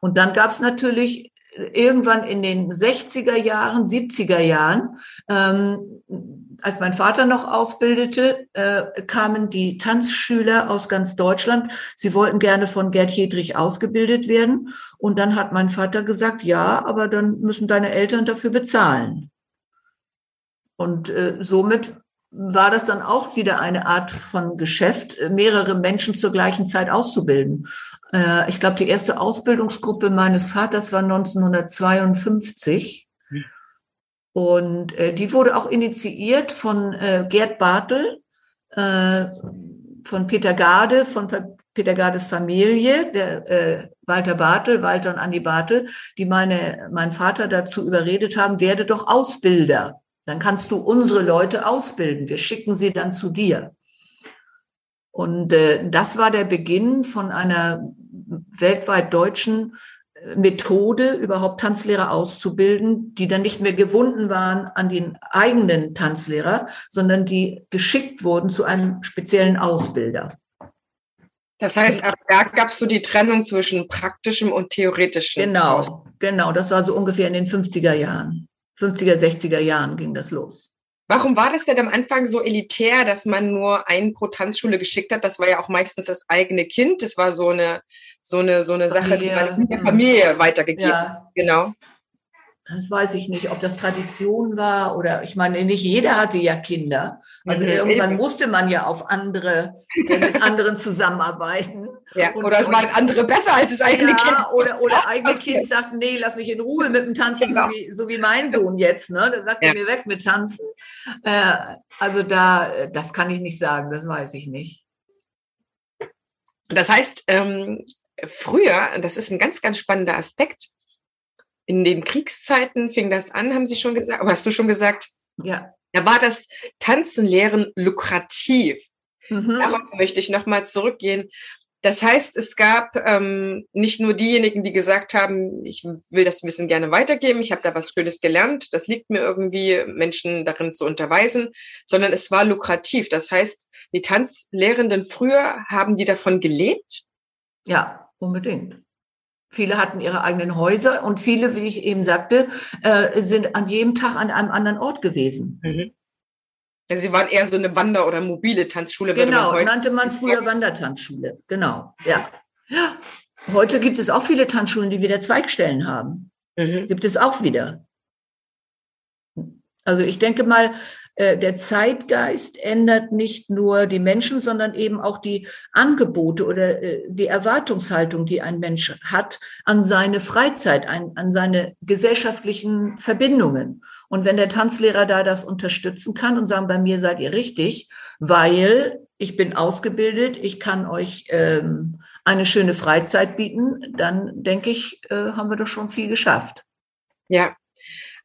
Und dann gab es natürlich irgendwann in den 60er Jahren, 70er Jahren, ähm, als mein Vater noch ausbildete, äh, kamen die Tanzschüler aus ganz Deutschland. Sie wollten gerne von Gerd Hedrich ausgebildet werden. Und dann hat mein Vater gesagt, ja, aber dann müssen deine Eltern dafür bezahlen. Und äh, somit war das dann auch wieder eine Art von Geschäft, mehrere Menschen zur gleichen Zeit auszubilden. Äh, ich glaube, die erste Ausbildungsgruppe meines Vaters war 1952. Und äh, die wurde auch initiiert von äh, Gerd Bartel, äh, von Peter Garde, von Peter Gardes Familie, der äh, Walter Bartel, Walter und Andi Bartel, die meine, meinen Vater dazu überredet haben, werde doch Ausbilder. Dann kannst du unsere Leute ausbilden. Wir schicken sie dann zu dir. Und äh, das war der Beginn von einer weltweit deutschen Methode, überhaupt Tanzlehrer auszubilden, die dann nicht mehr gewunden waren an den eigenen Tanzlehrer, sondern die geschickt wurden zu einem speziellen Ausbilder. Das heißt, ab da gab es so die Trennung zwischen praktischem und theoretischem. Genau, genau. Das war so ungefähr in den 50er Jahren. 50er, 60er Jahren ging das los. Warum war das denn am Anfang so elitär, dass man nur einen pro Tanzschule geschickt hat? Das war ja auch meistens das eigene Kind. Das war so eine, so eine, so eine. Sache, die man in der Familie weitergegeben ja. Genau. Das weiß ich nicht, ob das Tradition war oder ich meine, nicht jeder hatte ja Kinder. Also mhm, irgendwann musste man ja auf andere, mit anderen zusammenarbeiten. Ja, und, oder es waren andere besser als das eigene ja, Kind. Oder, oder eigene Kind sagt, nee, lass mich in Ruhe mit dem Tanzen, genau. so, wie, so wie mein Sohn jetzt. Ne? Der sagt ja. mir weg mit Tanzen. Äh, also da, das kann ich nicht sagen, das weiß ich nicht. Das heißt, ähm, früher, das ist ein ganz, ganz spannender Aspekt, in den Kriegszeiten fing das an, haben Sie schon gesagt, hast du schon gesagt? Ja. Da war das Tanzenlehren lukrativ. Mhm. Darauf möchte ich nochmal zurückgehen. Das heißt, es gab ähm, nicht nur diejenigen, die gesagt haben, ich will das Wissen gerne weitergeben, ich habe da was Schönes gelernt, das liegt mir irgendwie, Menschen darin zu unterweisen, sondern es war lukrativ. Das heißt, die Tanzlehrenden früher haben die davon gelebt? Ja, unbedingt. Viele hatten ihre eigenen Häuser und viele, wie ich eben sagte, äh, sind an jedem Tag an einem anderen Ort gewesen. Mhm. Also sie waren eher so eine Wander- oder mobile Tanzschule. Genau, man nannte man früher Wandertanzschule. Genau, ja. ja. Heute gibt es auch viele Tanzschulen, die wieder Zweigstellen haben. Mhm. Gibt es auch wieder. Also ich denke mal, der Zeitgeist ändert nicht nur die Menschen, sondern eben auch die Angebote oder äh, die Erwartungshaltung, die ein Mensch hat an seine Freizeit, an seine gesellschaftlichen Verbindungen. Und wenn der Tanzlehrer da das unterstützen kann und sagen, bei mir seid ihr richtig, weil ich bin ausgebildet, ich kann euch ähm, eine schöne Freizeit bieten, dann denke ich, äh, haben wir doch schon viel geschafft. Ja,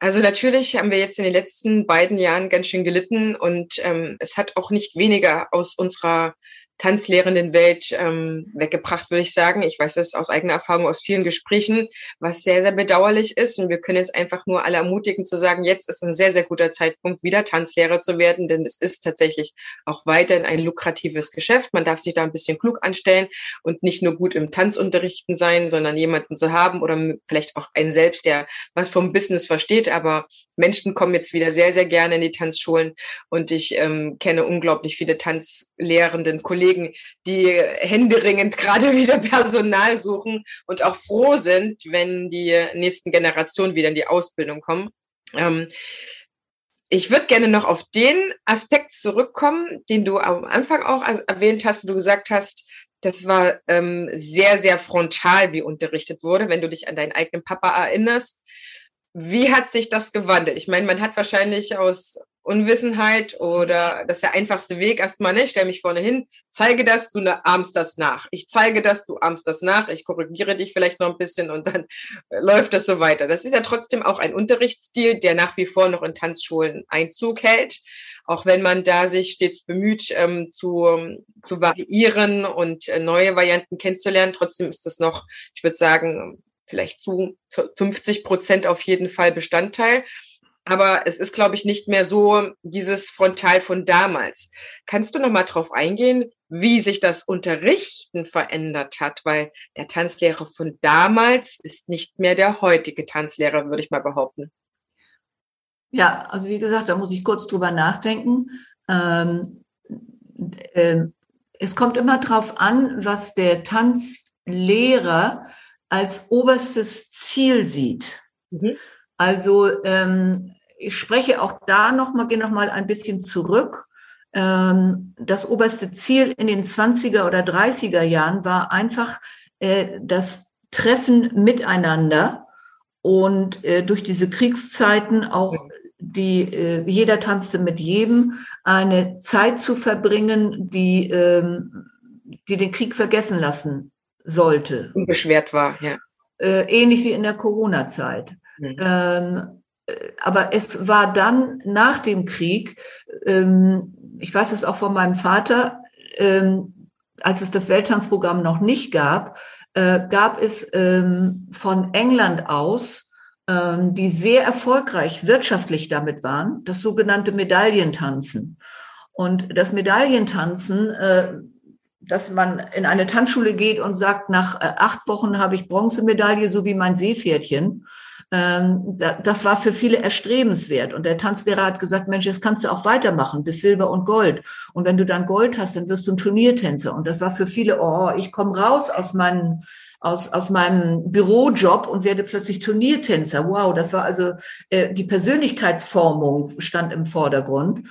also natürlich haben wir jetzt in den letzten beiden Jahren ganz schön gelitten und ähm, es hat auch nicht weniger aus unserer tanzlehrenden Welt ähm, weggebracht, würde ich sagen. Ich weiß das aus eigener Erfahrung aus vielen Gesprächen, was sehr, sehr bedauerlich ist. Und wir können jetzt einfach nur alle ermutigen zu sagen, jetzt ist ein sehr, sehr guter Zeitpunkt, wieder Tanzlehrer zu werden, denn es ist tatsächlich auch weiterhin ein lukratives Geschäft. Man darf sich da ein bisschen klug anstellen und nicht nur gut im Tanzunterrichten sein, sondern jemanden zu haben oder vielleicht auch einen selbst, der was vom Business versteht. Aber Menschen kommen jetzt wieder sehr, sehr gerne in die Tanzschulen und ich ähm, kenne unglaublich viele tanzlehrenden Kollegen, Kollegen, die händeringend gerade [LAUGHS] wieder Personal suchen und auch froh sind, wenn die nächsten Generationen wieder in die Ausbildung kommen. Ähm, ich würde gerne noch auf den Aspekt zurückkommen, den du am Anfang auch erwähnt hast, wo du gesagt hast, das war ähm, sehr, sehr frontal, wie unterrichtet wurde, wenn du dich an deinen eigenen Papa erinnerst. Wie hat sich das gewandelt? Ich meine, man hat wahrscheinlich aus Unwissenheit oder das ist der einfachste Weg erstmal nicht. Stell mich vorne hin, zeige das, du ahmst das nach. Ich zeige das, du ahmst das nach. Ich korrigiere dich vielleicht noch ein bisschen und dann äh, läuft das so weiter. Das ist ja trotzdem auch ein Unterrichtsstil, der nach wie vor noch in Tanzschulen Einzug hält. Auch wenn man da sich stets bemüht, ähm, zu, zu variieren und äh, neue Varianten kennenzulernen, trotzdem ist das noch, ich würde sagen, vielleicht zu 50 Prozent auf jeden Fall Bestandteil. Aber es ist, glaube ich, nicht mehr so dieses Frontal von damals. Kannst du noch mal drauf eingehen, wie sich das Unterrichten verändert hat? Weil der Tanzlehrer von damals ist nicht mehr der heutige Tanzlehrer, würde ich mal behaupten. Ja, also wie gesagt, da muss ich kurz drüber nachdenken. Ähm, äh, es kommt immer drauf an, was der Tanzlehrer als oberstes Ziel sieht. Mhm. Also ähm, ich spreche auch da noch mal, gehe noch mal ein bisschen zurück. Ähm, das oberste Ziel in den 20er oder 30er Jahren war einfach äh, das Treffen miteinander und äh, durch diese Kriegszeiten auch die äh, jeder tanzte mit jedem eine Zeit zu verbringen, die ähm, die den Krieg vergessen lassen sollte. Unbeschwert war, ja. Äh, ähnlich wie in der Corona-Zeit. Mhm. Ähm, äh, aber es war dann nach dem Krieg, ähm, ich weiß es auch von meinem Vater, ähm, als es das Welttanzprogramm noch nicht gab, äh, gab es von England aus, die sehr erfolgreich wirtschaftlich damit waren, das sogenannte Medaillentanzen. Und das Medaillentanzen äh, dass man in eine Tanzschule geht und sagt, nach äh, acht Wochen habe ich Bronzemedaille, so wie mein Seepferdchen. Ähm, das war für viele erstrebenswert. Und der Tanzlehrer hat gesagt, Mensch, jetzt kannst du auch weitermachen bis Silber und Gold. Und wenn du dann Gold hast, dann wirst du ein Turniertänzer. Und das war für viele, oh, ich komme raus aus meinem, aus, aus meinem Bürojob und werde plötzlich Turniertänzer. Wow, das war also äh, die Persönlichkeitsformung stand im Vordergrund.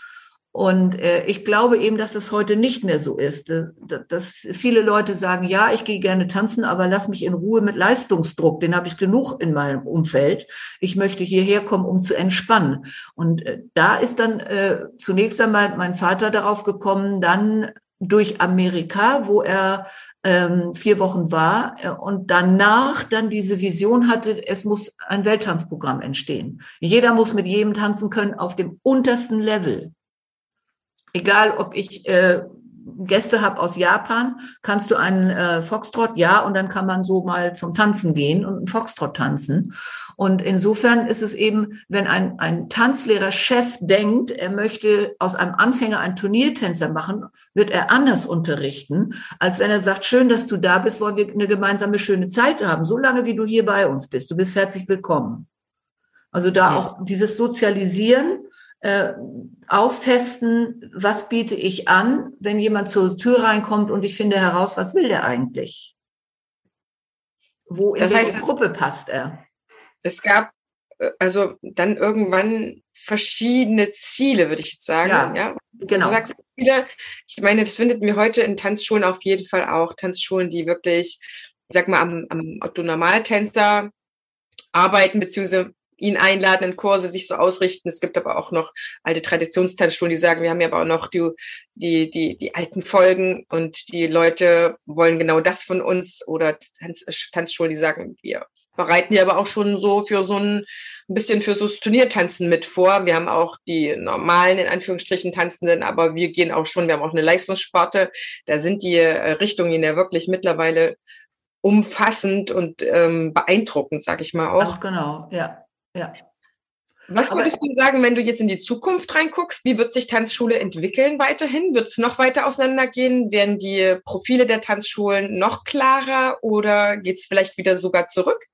Und äh, ich glaube eben, dass es heute nicht mehr so ist. Dass, dass viele Leute sagen, ja, ich gehe gerne tanzen, aber lass mich in Ruhe mit Leistungsdruck. Den habe ich genug in meinem Umfeld. Ich möchte hierher kommen, um zu entspannen. Und äh, da ist dann äh, zunächst einmal mein Vater darauf gekommen, dann durch Amerika, wo er ähm, vier Wochen war äh, und danach dann diese Vision hatte, es muss ein Welttanzprogramm entstehen. Jeder muss mit jedem tanzen können auf dem untersten Level. Egal, ob ich äh, Gäste habe aus Japan, kannst du einen äh, Foxtrot? Ja, und dann kann man so mal zum Tanzen gehen und einen Foxtrot tanzen. Und insofern ist es eben, wenn ein, ein Tanzlehrer Chef denkt, er möchte aus einem Anfänger einen Turniertänzer machen, wird er anders unterrichten, als wenn er sagt, schön, dass du da bist, wollen wir eine gemeinsame schöne Zeit haben, so lange wie du hier bei uns bist. Du bist herzlich willkommen. Also da auch dieses Sozialisieren äh, austesten, was biete ich an, wenn jemand zur Tür reinkommt und ich finde heraus, was will der eigentlich? Wo in das welche heißt, Gruppe passt er? Es gab äh, also dann irgendwann verschiedene Ziele, würde ich jetzt sagen. Ja, ja? genau. Du sagst Ziele, ich meine, das findet mir heute in Tanzschulen auf jeden Fall auch. Tanzschulen, die wirklich, ich sag mal, am, am Otto Normaltänzer arbeiten, beziehungsweise ihn einladen in Kurse, sich so ausrichten. Es gibt aber auch noch alte Traditionstanzschulen, die sagen, wir haben ja aber auch noch die, die, die, die alten Folgen und die Leute wollen genau das von uns oder Tanz, Tanzschulen, die sagen, wir bereiten die aber auch schon so für so ein, ein bisschen für so Turniertanzen mit vor. Wir haben auch die normalen, in Anführungsstrichen, Tanzenden, aber wir gehen auch schon, wir haben auch eine Leistungssparte. Da sind die äh, Richtungen ja wirklich mittlerweile umfassend und ähm, beeindruckend, sag ich mal auch. Ach, genau, ja. Ja. Was würdest du sagen, wenn du jetzt in die Zukunft reinguckst? Wie wird sich Tanzschule entwickeln weiterhin? Wird es noch weiter auseinandergehen? Werden die Profile der Tanzschulen noch klarer oder geht es vielleicht wieder sogar zurück?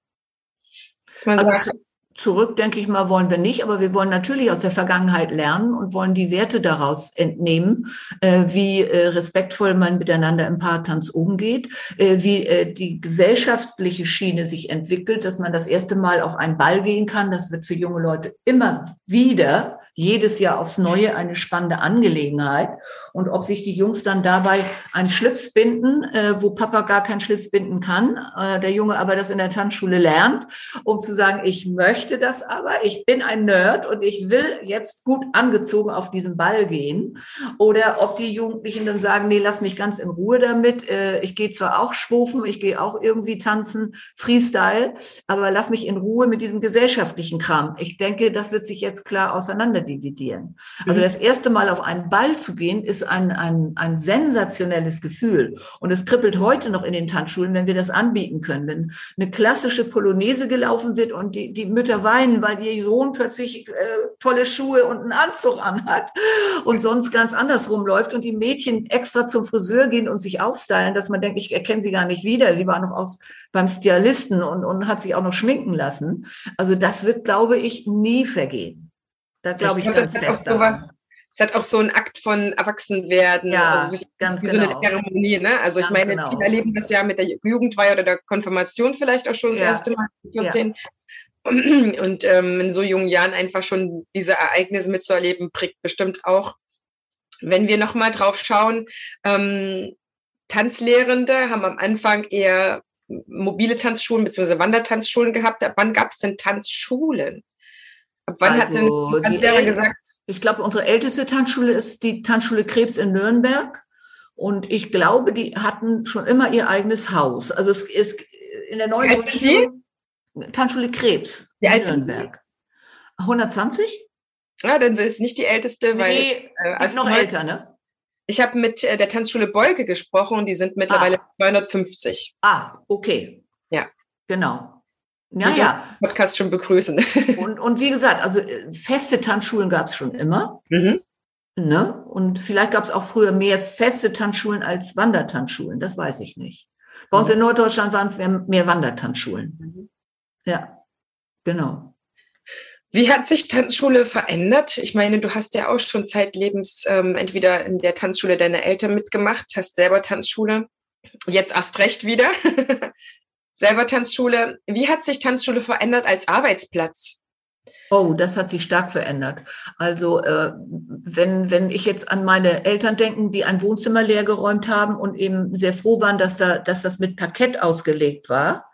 Dass man also sagt, zurück, denke ich mal, wollen wir nicht, aber wir wollen natürlich aus der Vergangenheit lernen und wollen die Werte daraus entnehmen, äh, wie äh, respektvoll man miteinander im Paartanz umgeht, äh, wie äh, die gesellschaftliche Schiene sich entwickelt, dass man das erste Mal auf einen Ball gehen kann. Das wird für junge Leute immer wieder jedes Jahr aufs Neue eine spannende Angelegenheit. Und ob sich die Jungs dann dabei einen Schlips binden, äh, wo Papa gar keinen Schlips binden kann, äh, der Junge aber das in der Tanzschule lernt, um zu sagen, ich möchte das aber, ich bin ein Nerd und ich will jetzt gut angezogen auf diesen Ball gehen. Oder ob die Jugendlichen dann sagen, nee, lass mich ganz in Ruhe damit. Äh, ich gehe zwar auch schwufen, ich gehe auch irgendwie tanzen, Freestyle, aber lass mich in Ruhe mit diesem gesellschaftlichen Kram. Ich denke, das wird sich jetzt klar auseinander dividieren. Also mhm. das erste Mal auf einen Ball zu gehen, ist ein, ein, ein sensationelles Gefühl. Und es kribbelt heute noch in den Tanzschulen, wenn wir das anbieten können. Wenn eine klassische Polonaise gelaufen wird und die, die Mütter weinen, weil ihr Sohn plötzlich äh, tolle Schuhe und einen Anzug anhat und sonst ganz anders rumläuft und die Mädchen extra zum Friseur gehen und sich aufstylen, dass man denkt, ich erkenne sie gar nicht wieder. Sie war noch aus, beim Stylisten und, und hat sich auch noch schminken lassen. Also das wird, glaube ich, nie vergehen. Da glaube ich, ich ganz fest sowas, Es hat auch so einen Akt von Erwachsenwerden, ja, also wie, ganz wie genau. so eine genau. Zeremonie. Ne? Also ganz ich meine, genau. viele erleben das ja mit der Jugendweihe oder der Konfirmation vielleicht auch schon das ja. erste Mal, 14. Ja. [CLEARS THROAT] Und ähm, in so jungen Jahren einfach schon diese Ereignisse mitzuerleben, prägt bestimmt auch. Wenn wir nochmal drauf schauen, ähm, Tanzlehrende haben am Anfang eher mobile Tanzschulen bzw. Wandertanzschulen gehabt. Ab wann gab es denn Tanzschulen? Ab wann also, hat denn die Tanzlehrer gesagt? Ich glaube, unsere älteste Tanzschule ist die Tanzschule Krebs in Nürnberg. Und ich glaube, die hatten schon immer ihr eigenes Haus. Also es ist in der neuen Tanzschule Krebs in Nürnberg. 120? Ja, dann ist nicht die älteste, weil nee, äh, ist noch älter, ne? Ich habe mit äh, der Tanzschule Beuge gesprochen und die sind mittlerweile ah. 250. Ah, okay. Ja. Genau. Ja, ja. Podcast schon begrüßen. [LAUGHS] Und, und wie gesagt, also äh, feste Tanzschulen gab es schon immer. Mhm. Ne? Und vielleicht gab es auch früher mehr feste Tanzschulen als Wandertanzschulen. Das weiß ich nicht. Bei uns mhm. in Norddeutschland waren es mehr, mehr Wandertanzschulen. Mhm. Ja, genau. Wie hat sich Tanzschule verändert? Ich meine, du hast ja auch schon zeitlebens ähm, entweder in der Tanzschule deiner Eltern mitgemacht, hast selber Tanzschule, jetzt erst recht wieder. [LAUGHS] selber Tanzschule. Wie hat sich Tanzschule verändert als Arbeitsplatz? Oh, das hat sich stark verändert. Also äh, wenn, wenn ich jetzt an meine Eltern denken, die ein Wohnzimmer leergeräumt haben und eben sehr froh waren, dass, da, dass das mit Parkett ausgelegt war,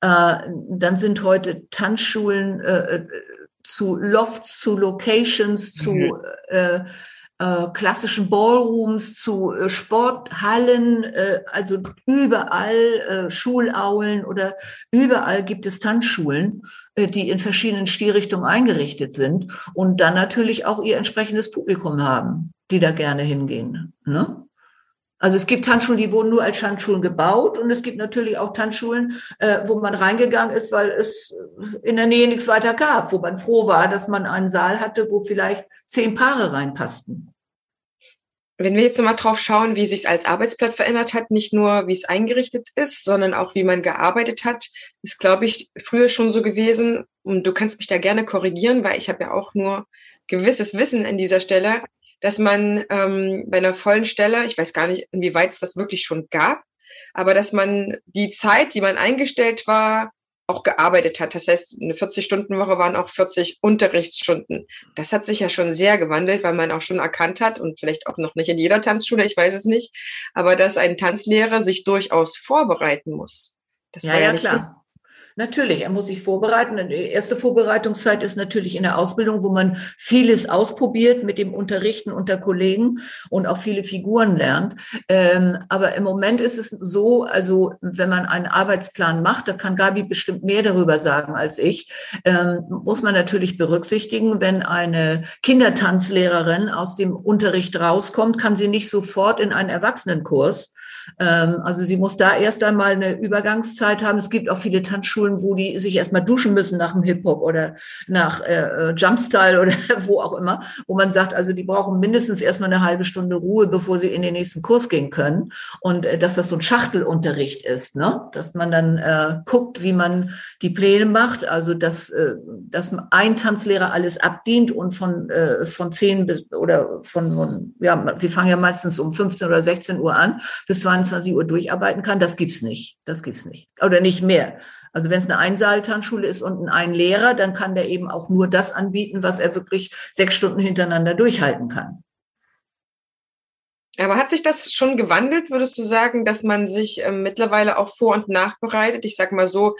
äh, dann sind heute Tanzschulen äh, äh zu Lofts, zu Locations, zu mhm. Äh, klassischen Ballrooms zu äh, Sporthallen, äh, also überall äh, Schulaulen oder überall gibt es Tanzschulen, äh, die in verschiedenen Stilrichtungen eingerichtet sind und dann natürlich auch ihr entsprechendes Publikum haben, die da gerne hingehen. Ne? Also es gibt Tanzschulen, die wurden nur als Tanzschulen gebaut und es gibt natürlich auch Tanzschulen, äh, wo man reingegangen ist, weil es in der Nähe nichts weiter gab, wo man froh war, dass man einen Saal hatte, wo vielleicht zehn Paare reinpassten. Wenn wir jetzt nochmal drauf schauen, wie sich als Arbeitsplatz verändert hat, nicht nur wie es eingerichtet ist, sondern auch wie man gearbeitet hat, ist, glaube ich, früher schon so gewesen. Und du kannst mich da gerne korrigieren, weil ich habe ja auch nur gewisses Wissen an dieser Stelle dass man ähm, bei einer vollen Stelle, ich weiß gar nicht, inwieweit es das wirklich schon gab, aber dass man die Zeit, die man eingestellt war, auch gearbeitet hat. Das heißt, eine 40-Stunden-Woche waren auch 40 Unterrichtsstunden. Das hat sich ja schon sehr gewandelt, weil man auch schon erkannt hat und vielleicht auch noch nicht in jeder Tanzschule, ich weiß es nicht, aber dass ein Tanzlehrer sich durchaus vorbereiten muss. Das ja, war ja, ja klar. Natürlich, er muss sich vorbereiten. Die erste Vorbereitungszeit ist natürlich in der Ausbildung, wo man vieles ausprobiert mit dem Unterrichten unter Kollegen und auch viele Figuren lernt. Ähm, aber im Moment ist es so, also wenn man einen Arbeitsplan macht, da kann Gabi bestimmt mehr darüber sagen als ich, ähm, muss man natürlich berücksichtigen, wenn eine Kindertanzlehrerin aus dem Unterricht rauskommt, kann sie nicht sofort in einen Erwachsenenkurs also sie muss da erst einmal eine Übergangszeit haben. Es gibt auch viele Tanzschulen, wo die sich erstmal duschen müssen nach dem Hip-Hop oder nach äh, Jumpstyle oder [LAUGHS] wo auch immer, wo man sagt, also die brauchen mindestens erstmal eine halbe Stunde Ruhe, bevor sie in den nächsten Kurs gehen können. Und äh, dass das so ein Schachtelunterricht ist, ne? dass man dann äh, guckt, wie man die Pläne macht, also dass, äh, dass ein Tanzlehrer alles abdient und von, äh, von 10 bis oder von, ja, wir fangen ja meistens um 15 oder 16 Uhr an, bis 22 Uhr durcharbeiten kann, das gibt's nicht. Das gibt's nicht. Oder nicht mehr. Also wenn es eine Einsaaltanzschule ist und ein Lehrer, dann kann der eben auch nur das anbieten, was er wirklich sechs Stunden hintereinander durchhalten kann. Aber hat sich das schon gewandelt, würdest du sagen, dass man sich ähm, mittlerweile auch vor- und nachbereitet? Ich sag mal so,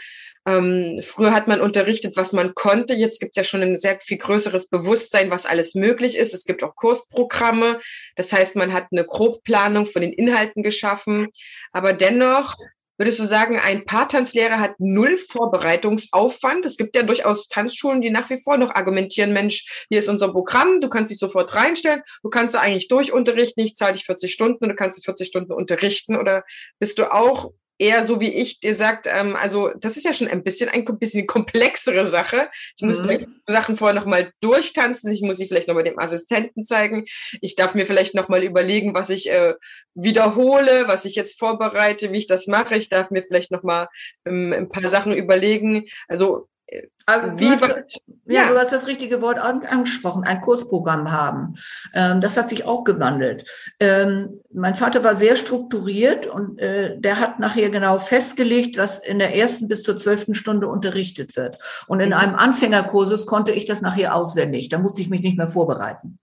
ähm, früher hat man unterrichtet, was man konnte. Jetzt gibt es ja schon ein sehr viel größeres Bewusstsein, was alles möglich ist. Es gibt auch Kursprogramme. Das heißt, man hat eine Grobplanung von den Inhalten geschaffen. Aber dennoch Würdest du sagen, ein Paartanzlehrer hat null Vorbereitungsaufwand? Es gibt ja durchaus Tanzschulen, die nach wie vor noch argumentieren, Mensch, hier ist unser Programm, du kannst dich sofort reinstellen, du kannst da eigentlich durchunterrichten, ich zahle dich 40 Stunden und du kannst 40 Stunden unterrichten. Oder bist du auch eher so wie ich, der sagt, ähm, also das ist ja schon ein bisschen ein bisschen komplexere Sache. Ich muss mhm. Sachen vorher nochmal durchtanzen, ich muss sie vielleicht nochmal dem Assistenten zeigen. Ich darf mir vielleicht nochmal überlegen, was ich äh, wiederhole, was ich jetzt vorbereite, wie ich das mache. Ich darf mir vielleicht nochmal ähm, ein paar Sachen überlegen. Also aber Wie, hast, ja, ja, du hast das richtige Wort angesprochen, ein Kursprogramm haben. Ähm, das hat sich auch gewandelt. Ähm, mein Vater war sehr strukturiert und äh, der hat nachher genau festgelegt, was in der ersten bis zur zwölften Stunde unterrichtet wird. Und in mhm. einem Anfängerkursus konnte ich das nachher auswendig. Da musste ich mich nicht mehr vorbereiten.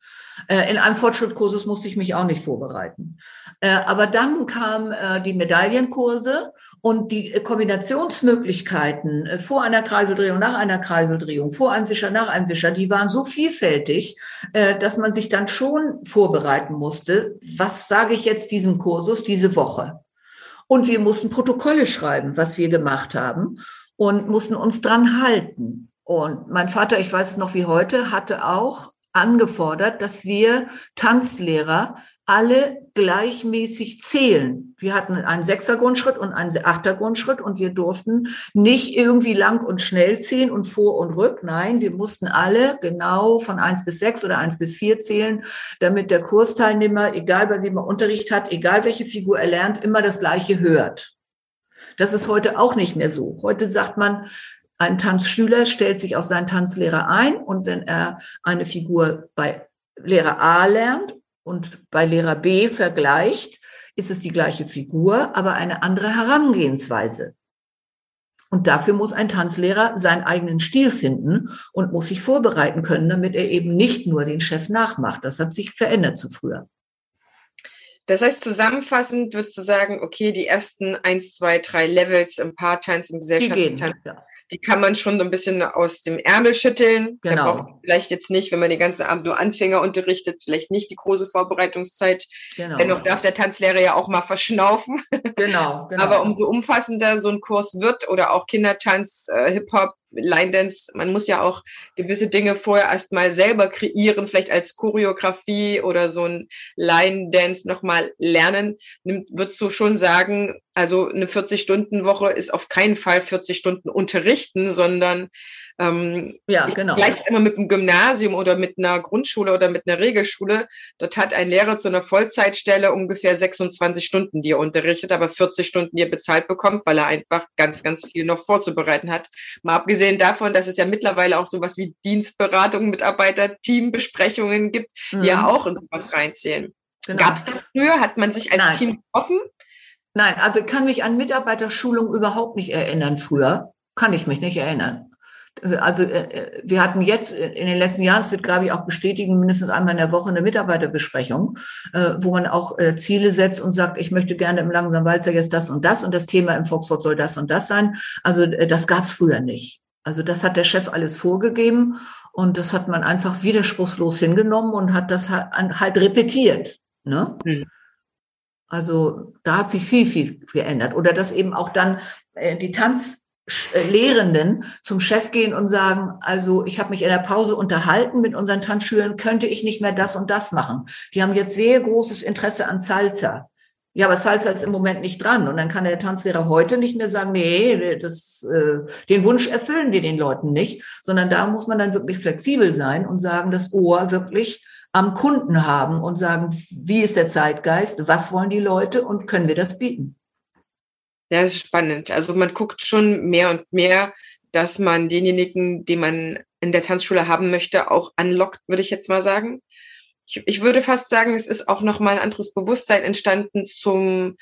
Äh, in einem Fortschrittkursus musste ich mich auch nicht vorbereiten. Äh, aber dann kamen äh, die Medaillenkurse und die Kombinationsmöglichkeiten vor einer Kreiseldrehung, nach einer Kreiseldrehung, vor einem Wischer, nach einem Wischer, die waren so vielfältig, dass man sich dann schon vorbereiten musste. Was sage ich jetzt diesem Kursus diese Woche? Und wir mussten Protokolle schreiben, was wir gemacht haben und mussten uns dran halten. Und mein Vater, ich weiß es noch wie heute, hatte auch angefordert, dass wir Tanzlehrer alle gleichmäßig zählen. Wir hatten einen Sechser-Grundschritt und einen Achter-Grundschritt und wir durften nicht irgendwie lang und schnell zählen und vor und rück. Nein, wir mussten alle genau von eins bis sechs oder eins bis vier zählen, damit der Kursteilnehmer, egal bei wem er Unterricht hat, egal welche Figur er lernt, immer das Gleiche hört. Das ist heute auch nicht mehr so. Heute sagt man, ein Tanzschüler stellt sich auf seinen Tanzlehrer ein und wenn er eine Figur bei Lehrer A lernt und bei Lehrer B vergleicht, ist es die gleiche Figur, aber eine andere Herangehensweise. Und dafür muss ein Tanzlehrer seinen eigenen Stil finden und muss sich vorbereiten können, damit er eben nicht nur den Chef nachmacht. Das hat sich verändert zu früher. Das heißt, zusammenfassend würdest du sagen, okay, die ersten eins, zwei, drei Levels im Paartanz, im Gesellschaftstanz, ja die kann man schon so ein bisschen aus dem Ärmel schütteln. Genau. vielleicht jetzt nicht, wenn man den ganzen Abend nur Anfänger unterrichtet, vielleicht nicht die große Vorbereitungszeit. Genau. Dennoch darf der Tanzlehrer ja auch mal verschnaufen. Genau, [LAUGHS] genau. Aber umso umfassender so ein Kurs wird oder auch Kindertanz, äh, Hip-Hop, Line Dance, man muss ja auch gewisse Dinge vorher erstmal selber kreieren, vielleicht als Choreografie oder so ein Line Dance nochmal lernen. Würdest du schon sagen, also eine 40-Stunden-Woche ist auf keinen Fall 40 Stunden unterrichten, sondern ähm, ja, genau. Gleich immer mit einem Gymnasium oder mit einer Grundschule oder mit einer Regelschule. Dort hat ein Lehrer zu einer Vollzeitstelle ungefähr 26 Stunden, die er unterrichtet, aber 40 Stunden, die er bezahlt bekommt, weil er einfach ganz, ganz viel noch vorzubereiten hat. Mal abgesehen davon, dass es ja mittlerweile auch sowas wie Dienstberatung, Mitarbeiter, Teambesprechungen gibt, mhm. die ja mhm. auch in sowas reinzählen. Genau. Gab es das früher? Hat man sich als Nein. Team getroffen? Nein, also ich kann mich an Mitarbeiterschulung überhaupt nicht erinnern früher. Kann ich mich nicht erinnern. Also äh, wir hatten jetzt in den letzten Jahren, es wird glaube ich auch bestätigen, mindestens einmal in der Woche eine Mitarbeiterbesprechung, äh, wo man auch äh, Ziele setzt und sagt, ich möchte gerne im Langsam Walzer jetzt das und das und das Thema im Volkswort soll das und das sein. Also das gab es früher nicht. Also das hat der Chef alles vorgegeben und das hat man einfach widerspruchslos hingenommen und hat das halt repetiert. Ne? Mhm. Also da hat sich viel, viel geändert. Oder dass eben auch dann die Tanz äh, zum Chef gehen und sagen, also ich habe mich in der Pause unterhalten mit unseren Tanzschülern, könnte ich nicht mehr das und das machen. Die haben jetzt sehr großes Interesse an Salsa. Ja, aber Salsa ist im Moment nicht dran. Und dann kann der Tanzlehrer heute nicht mehr sagen, nee, das, äh, den Wunsch erfüllen wir den Leuten nicht, sondern da muss man dann wirklich flexibel sein und sagen, das Ohr wirklich am Kunden haben und sagen, wie ist der Zeitgeist, was wollen die Leute und können wir das bieten? Ja, das ist spannend. Also man guckt schon mehr und mehr, dass man denjenigen, die man in der Tanzschule haben möchte, auch anlockt, würde ich jetzt mal sagen. Ich, ich würde fast sagen, es ist auch noch mal ein anderes Bewusstsein entstanden zum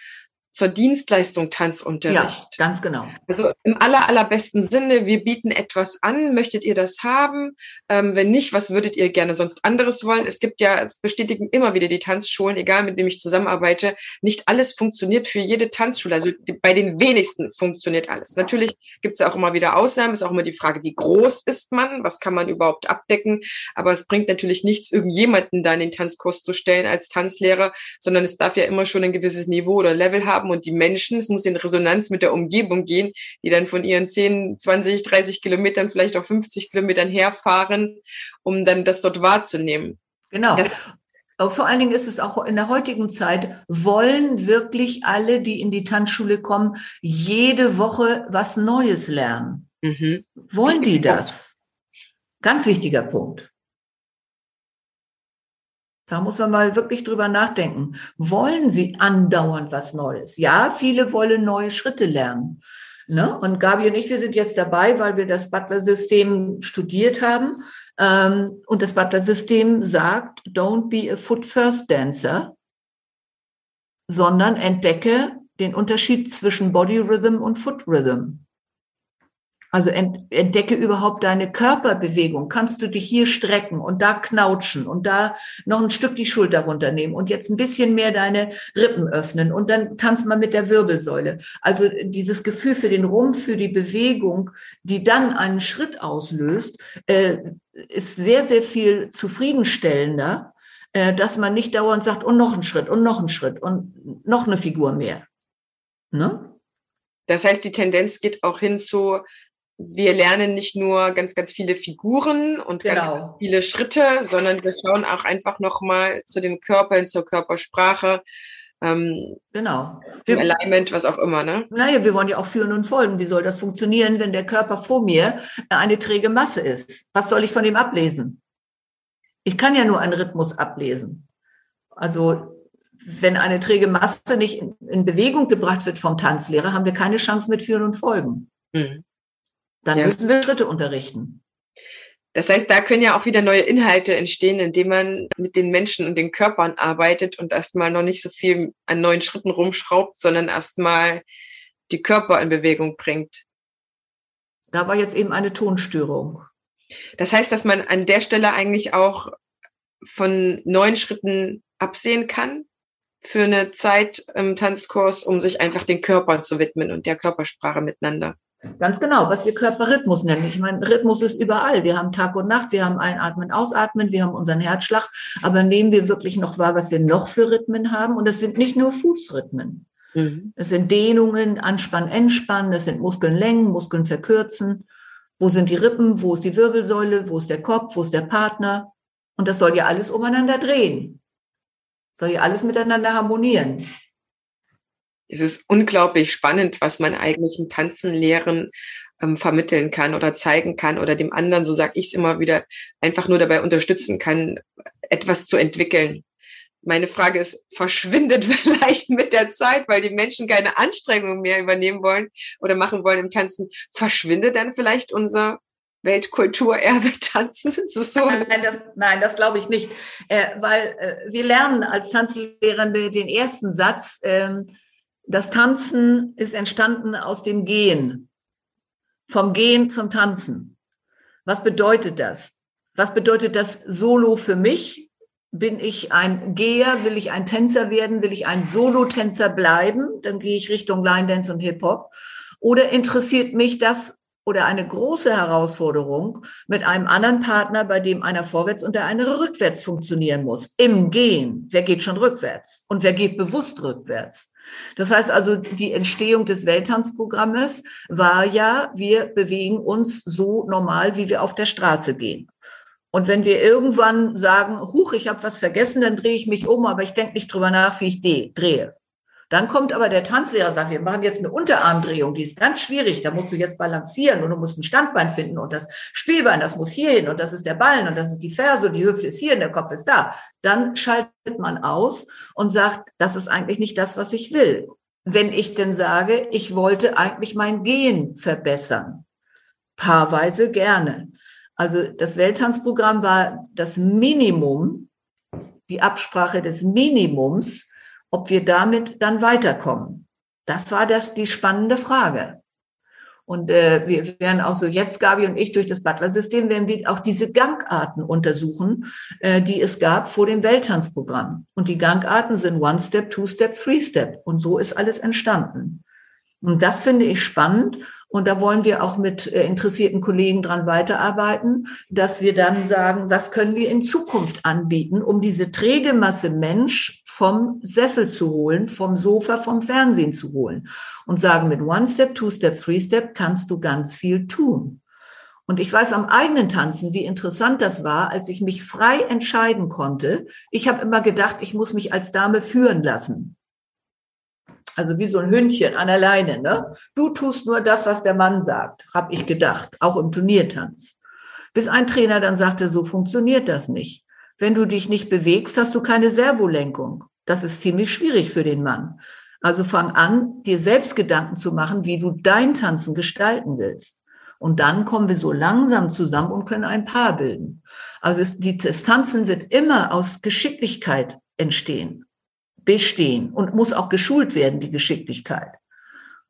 zur Dienstleistung Tanzunterricht. Ja, ganz genau. Also im aller, allerbesten Sinne, wir bieten etwas an. Möchtet ihr das haben? Ähm, wenn nicht, was würdet ihr gerne sonst anderes wollen? Es gibt ja, es bestätigen immer wieder die Tanzschulen, egal mit wem ich zusammenarbeite, nicht alles funktioniert für jede Tanzschule. Also bei den wenigsten funktioniert alles. Natürlich gibt es auch immer wieder Ausnahmen. Es ist auch immer die Frage, wie groß ist man? Was kann man überhaupt abdecken? Aber es bringt natürlich nichts, irgendjemanden da in den Tanzkurs zu stellen als Tanzlehrer, sondern es darf ja immer schon ein gewisses Niveau oder Level haben haben und die Menschen, es muss in Resonanz mit der Umgebung gehen, die dann von ihren 10, 20, 30 Kilometern, vielleicht auch 50 Kilometern herfahren, um dann das dort wahrzunehmen. Genau. Das, aber vor allen Dingen ist es auch in der heutigen Zeit, wollen wirklich alle, die in die Tanzschule kommen, jede Woche was Neues lernen? Mhm. Wollen die das? Ganz wichtiger Punkt. Da muss man mal wirklich drüber nachdenken. Wollen Sie andauernd was Neues? Ja, viele wollen neue Schritte lernen. Ne? Und Gabi und ich, wir sind jetzt dabei, weil wir das Butler-System studiert haben. Ähm, und das Butler-System sagt, don't be a foot first dancer, sondern entdecke den Unterschied zwischen Body Rhythm und Foot Rhythm. Also entdecke überhaupt deine Körperbewegung. Kannst du dich hier strecken und da knautschen und da noch ein Stück die Schulter runternehmen und jetzt ein bisschen mehr deine Rippen öffnen und dann tanz mal mit der Wirbelsäule. Also dieses Gefühl für den Rumpf, für die Bewegung, die dann einen Schritt auslöst, äh, ist sehr, sehr viel zufriedenstellender, äh, dass man nicht dauernd sagt, und noch ein Schritt und noch ein Schritt und noch eine Figur mehr. Ne? Das heißt, die Tendenz geht auch hin zu, wir lernen nicht nur ganz, ganz viele Figuren und genau. ganz, ganz, viele Schritte, sondern wir schauen auch einfach nochmal zu dem Körper hin, zur Körpersprache. Ähm, genau. Wir, Alignment, was auch immer, ne? Naja, wir wollen ja auch führen und folgen. Wie soll das funktionieren, wenn der Körper vor mir eine träge Masse ist? Was soll ich von dem ablesen? Ich kann ja nur einen Rhythmus ablesen. Also, wenn eine träge Masse nicht in, in Bewegung gebracht wird vom Tanzlehrer, haben wir keine Chance mit Führen und Folgen. Mhm. Dann ja. müssen wir Schritte unterrichten. Das heißt, da können ja auch wieder neue Inhalte entstehen, indem man mit den Menschen und den Körpern arbeitet und erstmal noch nicht so viel an neuen Schritten rumschraubt, sondern erstmal die Körper in Bewegung bringt. Da war jetzt eben eine Tonstörung. Das heißt, dass man an der Stelle eigentlich auch von neuen Schritten absehen kann für eine Zeit im Tanzkurs, um sich einfach den Körpern zu widmen und der Körpersprache miteinander. Ganz genau, was wir Körperrhythmus nennen. Ich meine, Rhythmus ist überall. Wir haben Tag und Nacht, wir haben Einatmen, Ausatmen, wir haben unseren Herzschlag. Aber nehmen wir wirklich noch wahr, was wir noch für Rhythmen haben? Und das sind nicht nur Fußrhythmen. Mhm. Das sind Dehnungen, Anspann, Entspannen, das sind Muskeln Muskeln verkürzen. Wo sind die Rippen? Wo ist die Wirbelsäule? Wo ist der Kopf? Wo ist der Partner? Und das soll ja alles umeinander drehen. Soll ja alles miteinander harmonieren es ist unglaublich spannend, was man eigentlich im Tanzen lehren ähm, vermitteln kann oder zeigen kann oder dem anderen, so sage ich es immer wieder, einfach nur dabei unterstützen kann, etwas zu entwickeln. Meine Frage ist, verschwindet [LAUGHS] vielleicht mit der Zeit, weil die Menschen keine Anstrengungen mehr übernehmen wollen oder machen wollen im Tanzen, verschwindet dann vielleicht unser Weltkulturerbe [LAUGHS] tanzen? Es so? Nein, das, nein, das glaube ich nicht, äh, weil äh, wir lernen als Tanzlehrende den ersten Satz, ähm, das Tanzen ist entstanden aus dem Gehen, vom Gehen zum Tanzen. Was bedeutet das? Was bedeutet das Solo für mich? Bin ich ein Geher? Will ich ein Tänzer werden? Will ich ein Solo-Tänzer bleiben? Dann gehe ich Richtung Line Dance und Hip-Hop. Oder interessiert mich das oder eine große Herausforderung mit einem anderen Partner, bei dem einer vorwärts und der andere rückwärts funktionieren muss? Im Gehen. Wer geht schon rückwärts? Und wer geht bewusst rückwärts? Das heißt also, die Entstehung des Welttanzprogrammes war ja, wir bewegen uns so normal, wie wir auf der Straße gehen. Und wenn wir irgendwann sagen, huch, ich habe was vergessen, dann drehe ich mich um, aber ich denke nicht drüber nach, wie ich drehe. Dann kommt aber der Tanzlehrer, sagt, wir machen jetzt eine Unterarmdrehung, die ist ganz schwierig, da musst du jetzt balancieren und du musst ein Standbein finden und das Spielbein, das muss hier hin und das ist der Ballen und das ist die Ferse und die Hüfte ist hier und der Kopf ist da. Dann schaltet man aus und sagt, das ist eigentlich nicht das, was ich will. Wenn ich denn sage, ich wollte eigentlich mein Gehen verbessern. Paarweise gerne. Also das Welttanzprogramm war das Minimum, die Absprache des Minimums, ob wir damit dann weiterkommen. Das war das, die spannende Frage. Und äh, wir werden auch so jetzt, Gabi und ich, durch das Butler-System werden wir auch diese Gangarten untersuchen, äh, die es gab vor dem Welttanzprogramm. Und die Gangarten sind One-Step, Two-Step, Three-Step. Und so ist alles entstanden. Und das finde ich spannend. Und da wollen wir auch mit äh, interessierten Kollegen dran weiterarbeiten, dass wir dann sagen, was können wir in Zukunft anbieten, um diese träge Masse Mensch vom Sessel zu holen, vom Sofa, vom Fernsehen zu holen. Und sagen, mit One Step, Two Step, Three Step kannst du ganz viel tun. Und ich weiß am eigenen Tanzen, wie interessant das war, als ich mich frei entscheiden konnte. Ich habe immer gedacht, ich muss mich als Dame führen lassen. Also wie so ein Hündchen an der Leine. Ne? Du tust nur das, was der Mann sagt, habe ich gedacht, auch im Turniertanz. Bis ein Trainer dann sagte, so funktioniert das nicht. Wenn du dich nicht bewegst, hast du keine Servolenkung. Das ist ziemlich schwierig für den Mann. Also fang an, dir selbst Gedanken zu machen, wie du dein Tanzen gestalten willst. Und dann kommen wir so langsam zusammen und können ein Paar bilden. Also es, die, das Tanzen wird immer aus Geschicklichkeit entstehen bestehen und muss auch geschult werden, die Geschicklichkeit.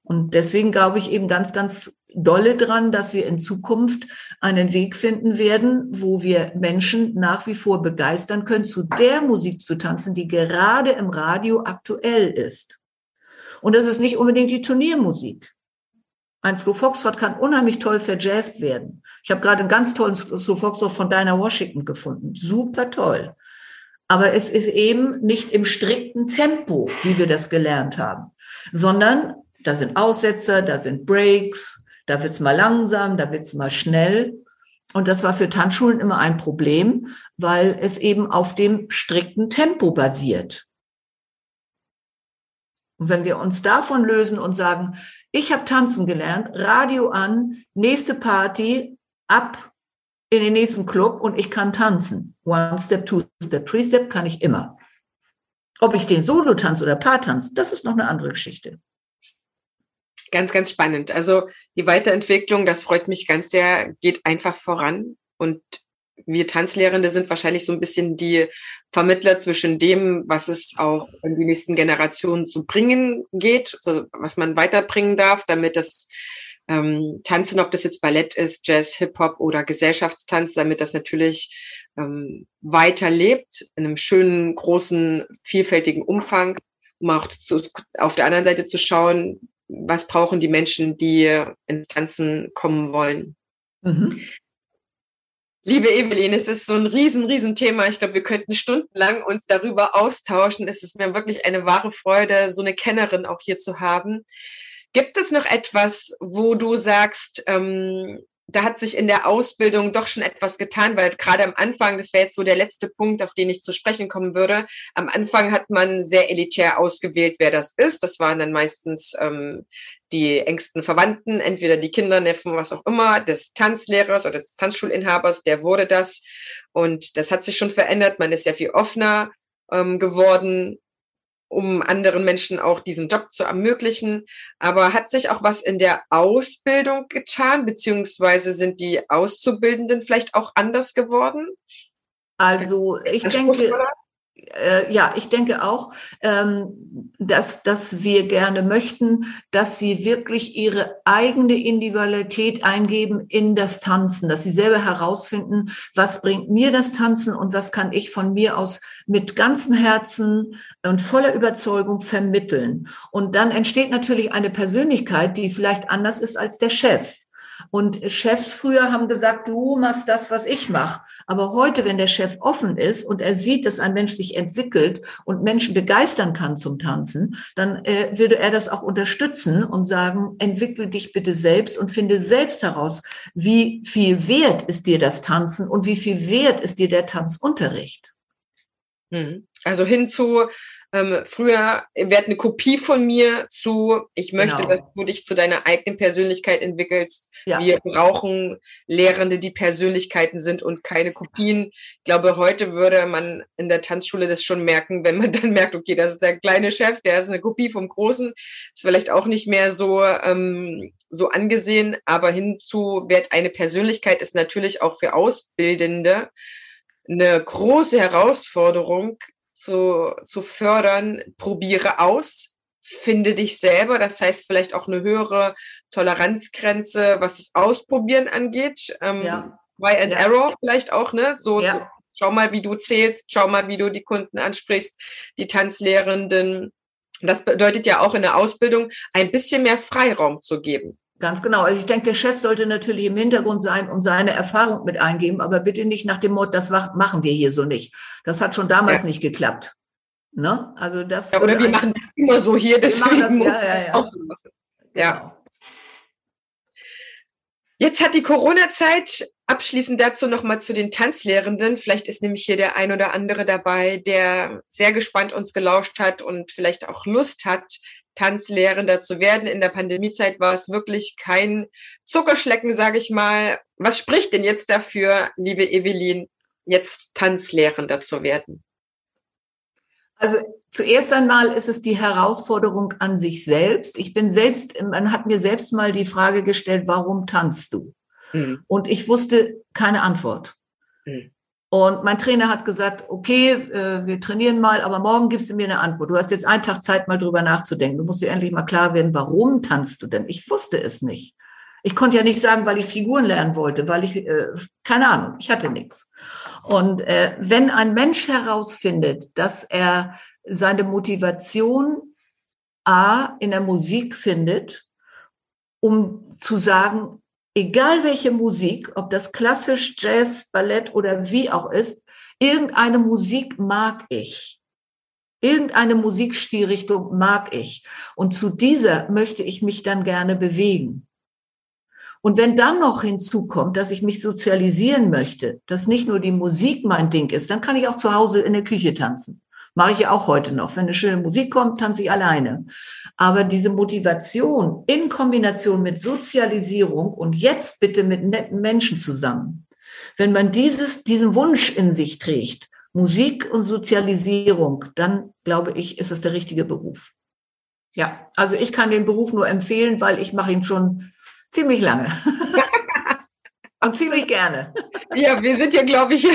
Und deswegen glaube ich eben ganz, ganz dolle dran, dass wir in Zukunft einen Weg finden werden, wo wir Menschen nach wie vor begeistern können, zu der Musik zu tanzen, die gerade im Radio aktuell ist. Und das ist nicht unbedingt die Turniermusik. Ein Slow Foxtrot kann unheimlich toll verjazzt werden. Ich habe gerade einen ganz tollen Slow Foxtrot von Dinah Washington gefunden. Super toll. Aber es ist eben nicht im strikten Tempo, wie wir das gelernt haben, sondern da sind Aussetzer, da sind Breaks, da wird's mal langsam, da wird's mal schnell. Und das war für Tanzschulen immer ein Problem, weil es eben auf dem strikten Tempo basiert. Und wenn wir uns davon lösen und sagen, ich habe tanzen gelernt, Radio an, nächste Party, ab in den nächsten Club und ich kann tanzen. One Step, Two Step, Three Step kann ich immer. Ob ich den Solo tanze oder Paar tanze, das ist noch eine andere Geschichte. Ganz, ganz spannend. Also die Weiterentwicklung, das freut mich ganz sehr, geht einfach voran. Und wir Tanzlehrende sind wahrscheinlich so ein bisschen die Vermittler zwischen dem, was es auch in die nächsten Generationen zu bringen geht, also was man weiterbringen darf, damit das ähm, Tanzen, ob das jetzt Ballett ist, Jazz, Hip-Hop oder Gesellschaftstanz, damit das natürlich ähm, weiterlebt in einem schönen, großen, vielfältigen Umfang, um auch zu, auf der anderen Seite zu schauen, was brauchen die Menschen, die ins Tanzen kommen wollen. Mhm. Liebe Evelyn, es ist so ein riesen, riesen Thema. Ich glaube, wir könnten stundenlang uns darüber austauschen. Es ist mir wirklich eine wahre Freude, so eine Kennerin auch hier zu haben. Gibt es noch etwas, wo du sagst, ähm, da hat sich in der Ausbildung doch schon etwas getan, weil gerade am Anfang, das wäre jetzt so der letzte Punkt, auf den ich zu sprechen kommen würde. Am Anfang hat man sehr elitär ausgewählt, wer das ist. Das waren dann meistens ähm, die engsten Verwandten, entweder die Kinder, Neffen, was auch immer, des Tanzlehrers oder des Tanzschulinhabers, der wurde das. Und das hat sich schon verändert. Man ist sehr viel offener ähm, geworden um anderen Menschen auch diesen Job zu ermöglichen. Aber hat sich auch was in der Ausbildung getan, beziehungsweise sind die Auszubildenden vielleicht auch anders geworden? Also ich denke, äh, ja, ich denke auch, ähm, dass, dass wir gerne möchten, dass sie wirklich ihre eigene Individualität eingeben in das Tanzen, dass sie selber herausfinden, was bringt mir das Tanzen und was kann ich von mir aus mit ganzem Herzen und voller Überzeugung vermitteln. Und dann entsteht natürlich eine Persönlichkeit, die vielleicht anders ist als der Chef. Und Chefs früher haben gesagt, du machst das, was ich mache. Aber heute, wenn der Chef offen ist und er sieht, dass ein Mensch sich entwickelt und Menschen begeistern kann zum Tanzen, dann äh, würde er das auch unterstützen und sagen, entwickel dich bitte selbst und finde selbst heraus, wie viel wert ist dir das Tanzen und wie viel wert ist dir der Tanzunterricht. Hm. Also hinzu, ähm, früher wird eine Kopie von mir zu, ich möchte, genau. dass du dich zu deiner eigenen Persönlichkeit entwickelst. Ja. Wir brauchen Lehrende, die Persönlichkeiten sind und keine Kopien. Ich glaube, heute würde man in der Tanzschule das schon merken, wenn man [LAUGHS] dann merkt, okay, das ist der kleine Chef, der ist eine Kopie vom Großen. Ist vielleicht auch nicht mehr so, ähm, so angesehen, aber hinzu wird eine Persönlichkeit ist natürlich auch für Ausbildende eine große Herausforderung zu, zu fördern. Probiere aus, finde dich selber. Das heißt vielleicht auch eine höhere Toleranzgrenze, was das Ausprobieren angeht. Ähm, ja. Try and ja. Error vielleicht auch, ne? So, ja. schau mal, wie du zählst, schau mal, wie du die Kunden ansprichst, die Tanzlehrenden. Das bedeutet ja auch in der Ausbildung ein bisschen mehr Freiraum zu geben. Ganz genau. Also ich denke, der Chef sollte natürlich im Hintergrund sein und seine Erfahrung mit eingeben, aber bitte nicht nach dem Motto, das machen wir hier so nicht. Das hat schon damals ja. nicht geklappt. Ne? Also das. Ja, oder wir machen das immer so hier, deswegen das, muss ja, ja, ja. Auch so machen. Ja. Genau. Jetzt hat die Corona-Zeit abschließend dazu nochmal zu den Tanzlehrenden. Vielleicht ist nämlich hier der ein oder andere dabei, der sehr gespannt uns gelauscht hat und vielleicht auch Lust hat, Tanzlehrender zu werden. In der Pandemiezeit war es wirklich kein Zuckerschlecken, sage ich mal. Was spricht denn jetzt dafür, liebe Evelyn, jetzt Tanzlehrender zu werden? Also zuerst einmal ist es die Herausforderung an sich selbst. Ich bin selbst, man hat mir selbst mal die Frage gestellt, warum tanzt du? Mhm. Und ich wusste keine Antwort. Mhm. Und mein Trainer hat gesagt, okay, äh, wir trainieren mal, aber morgen gibst du mir eine Antwort. Du hast jetzt einen Tag Zeit, mal drüber nachzudenken. Du musst dir endlich mal klar werden, warum tanzt du denn? Ich wusste es nicht. Ich konnte ja nicht sagen, weil ich Figuren lernen wollte, weil ich, äh, keine Ahnung, ich hatte nichts. Und äh, wenn ein Mensch herausfindet, dass er seine Motivation A in der Musik findet, um zu sagen, egal welche Musik, ob das klassisch, Jazz, Ballett oder wie auch ist, irgendeine Musik mag ich. Irgendeine Musikstilrichtung mag ich. Und zu dieser möchte ich mich dann gerne bewegen. Und wenn dann noch hinzukommt, dass ich mich sozialisieren möchte, dass nicht nur die Musik mein Ding ist, dann kann ich auch zu Hause in der Küche tanzen. Mache ich ja auch heute noch. Wenn eine schöne Musik kommt, tanze ich alleine. Aber diese Motivation in Kombination mit Sozialisierung und jetzt bitte mit netten Menschen zusammen. Wenn man dieses, diesen Wunsch in sich trägt, Musik und Sozialisierung, dann glaube ich, ist es der richtige Beruf. Ja, also ich kann den Beruf nur empfehlen, weil ich mache ihn schon ziemlich lange. [LAUGHS] und ziemlich gerne. Ja, wir sind ja, glaube ich,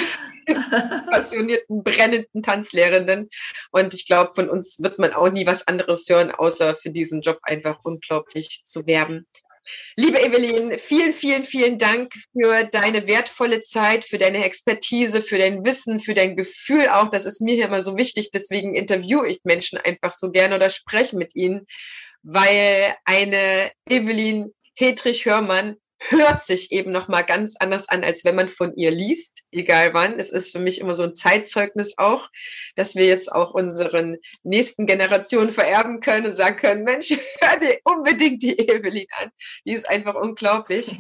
[LAUGHS] passionierten, brennenden Tanzlehrenden. Und ich glaube, von uns wird man auch nie was anderes hören, außer für diesen Job einfach unglaublich zu werben. Liebe Evelyn, vielen, vielen, vielen Dank für deine wertvolle Zeit, für deine Expertise, für dein Wissen, für dein Gefühl auch. Das ist mir hier immer so wichtig. Deswegen interviewe ich Menschen einfach so gerne oder spreche mit ihnen, weil eine Evelyn Hedrich-Hörmann hört sich eben noch mal ganz anders an, als wenn man von ihr liest, egal wann. Es ist für mich immer so ein Zeitzeugnis auch, dass wir jetzt auch unseren nächsten Generationen vererben können und sagen können, Mensch, [LAUGHS] hör dir unbedingt die Evelyn an. Die ist einfach unglaublich.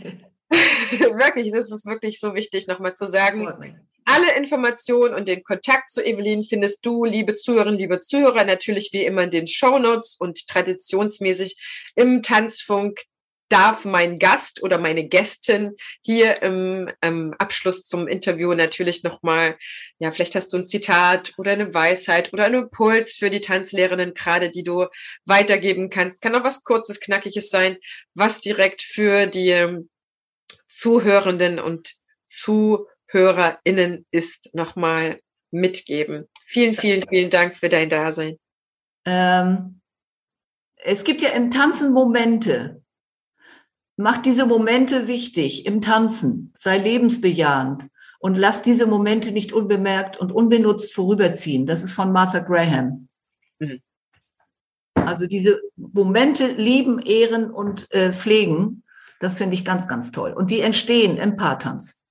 [LAUGHS] wirklich, das ist wirklich so wichtig, nochmal zu sagen. Alle Informationen und den Kontakt zu Evelyn findest du, liebe Zuhörerinnen, liebe Zuhörer, natürlich wie immer in den Show Notes und traditionsmäßig im Tanzfunk darf mein Gast oder meine Gästin hier im ähm, Abschluss zum Interview natürlich nochmal, ja, vielleicht hast du ein Zitat oder eine Weisheit oder einen Impuls für die Tanzlehrerinnen gerade, die du weitergeben kannst. Kann auch was Kurzes, Knackiges sein, was direkt für die ähm, Zuhörenden und ZuhörerInnen ist, nochmal mitgeben. Vielen, vielen, vielen Dank für dein Dasein. Ähm, es gibt ja im Tanzen Momente, Mach diese Momente wichtig im Tanzen, sei lebensbejahend und lass diese Momente nicht unbemerkt und unbenutzt vorüberziehen. Das ist von Martha Graham. Mhm. Also diese Momente lieben, ehren und äh, pflegen, das finde ich ganz, ganz toll. Und die entstehen im Paartanz.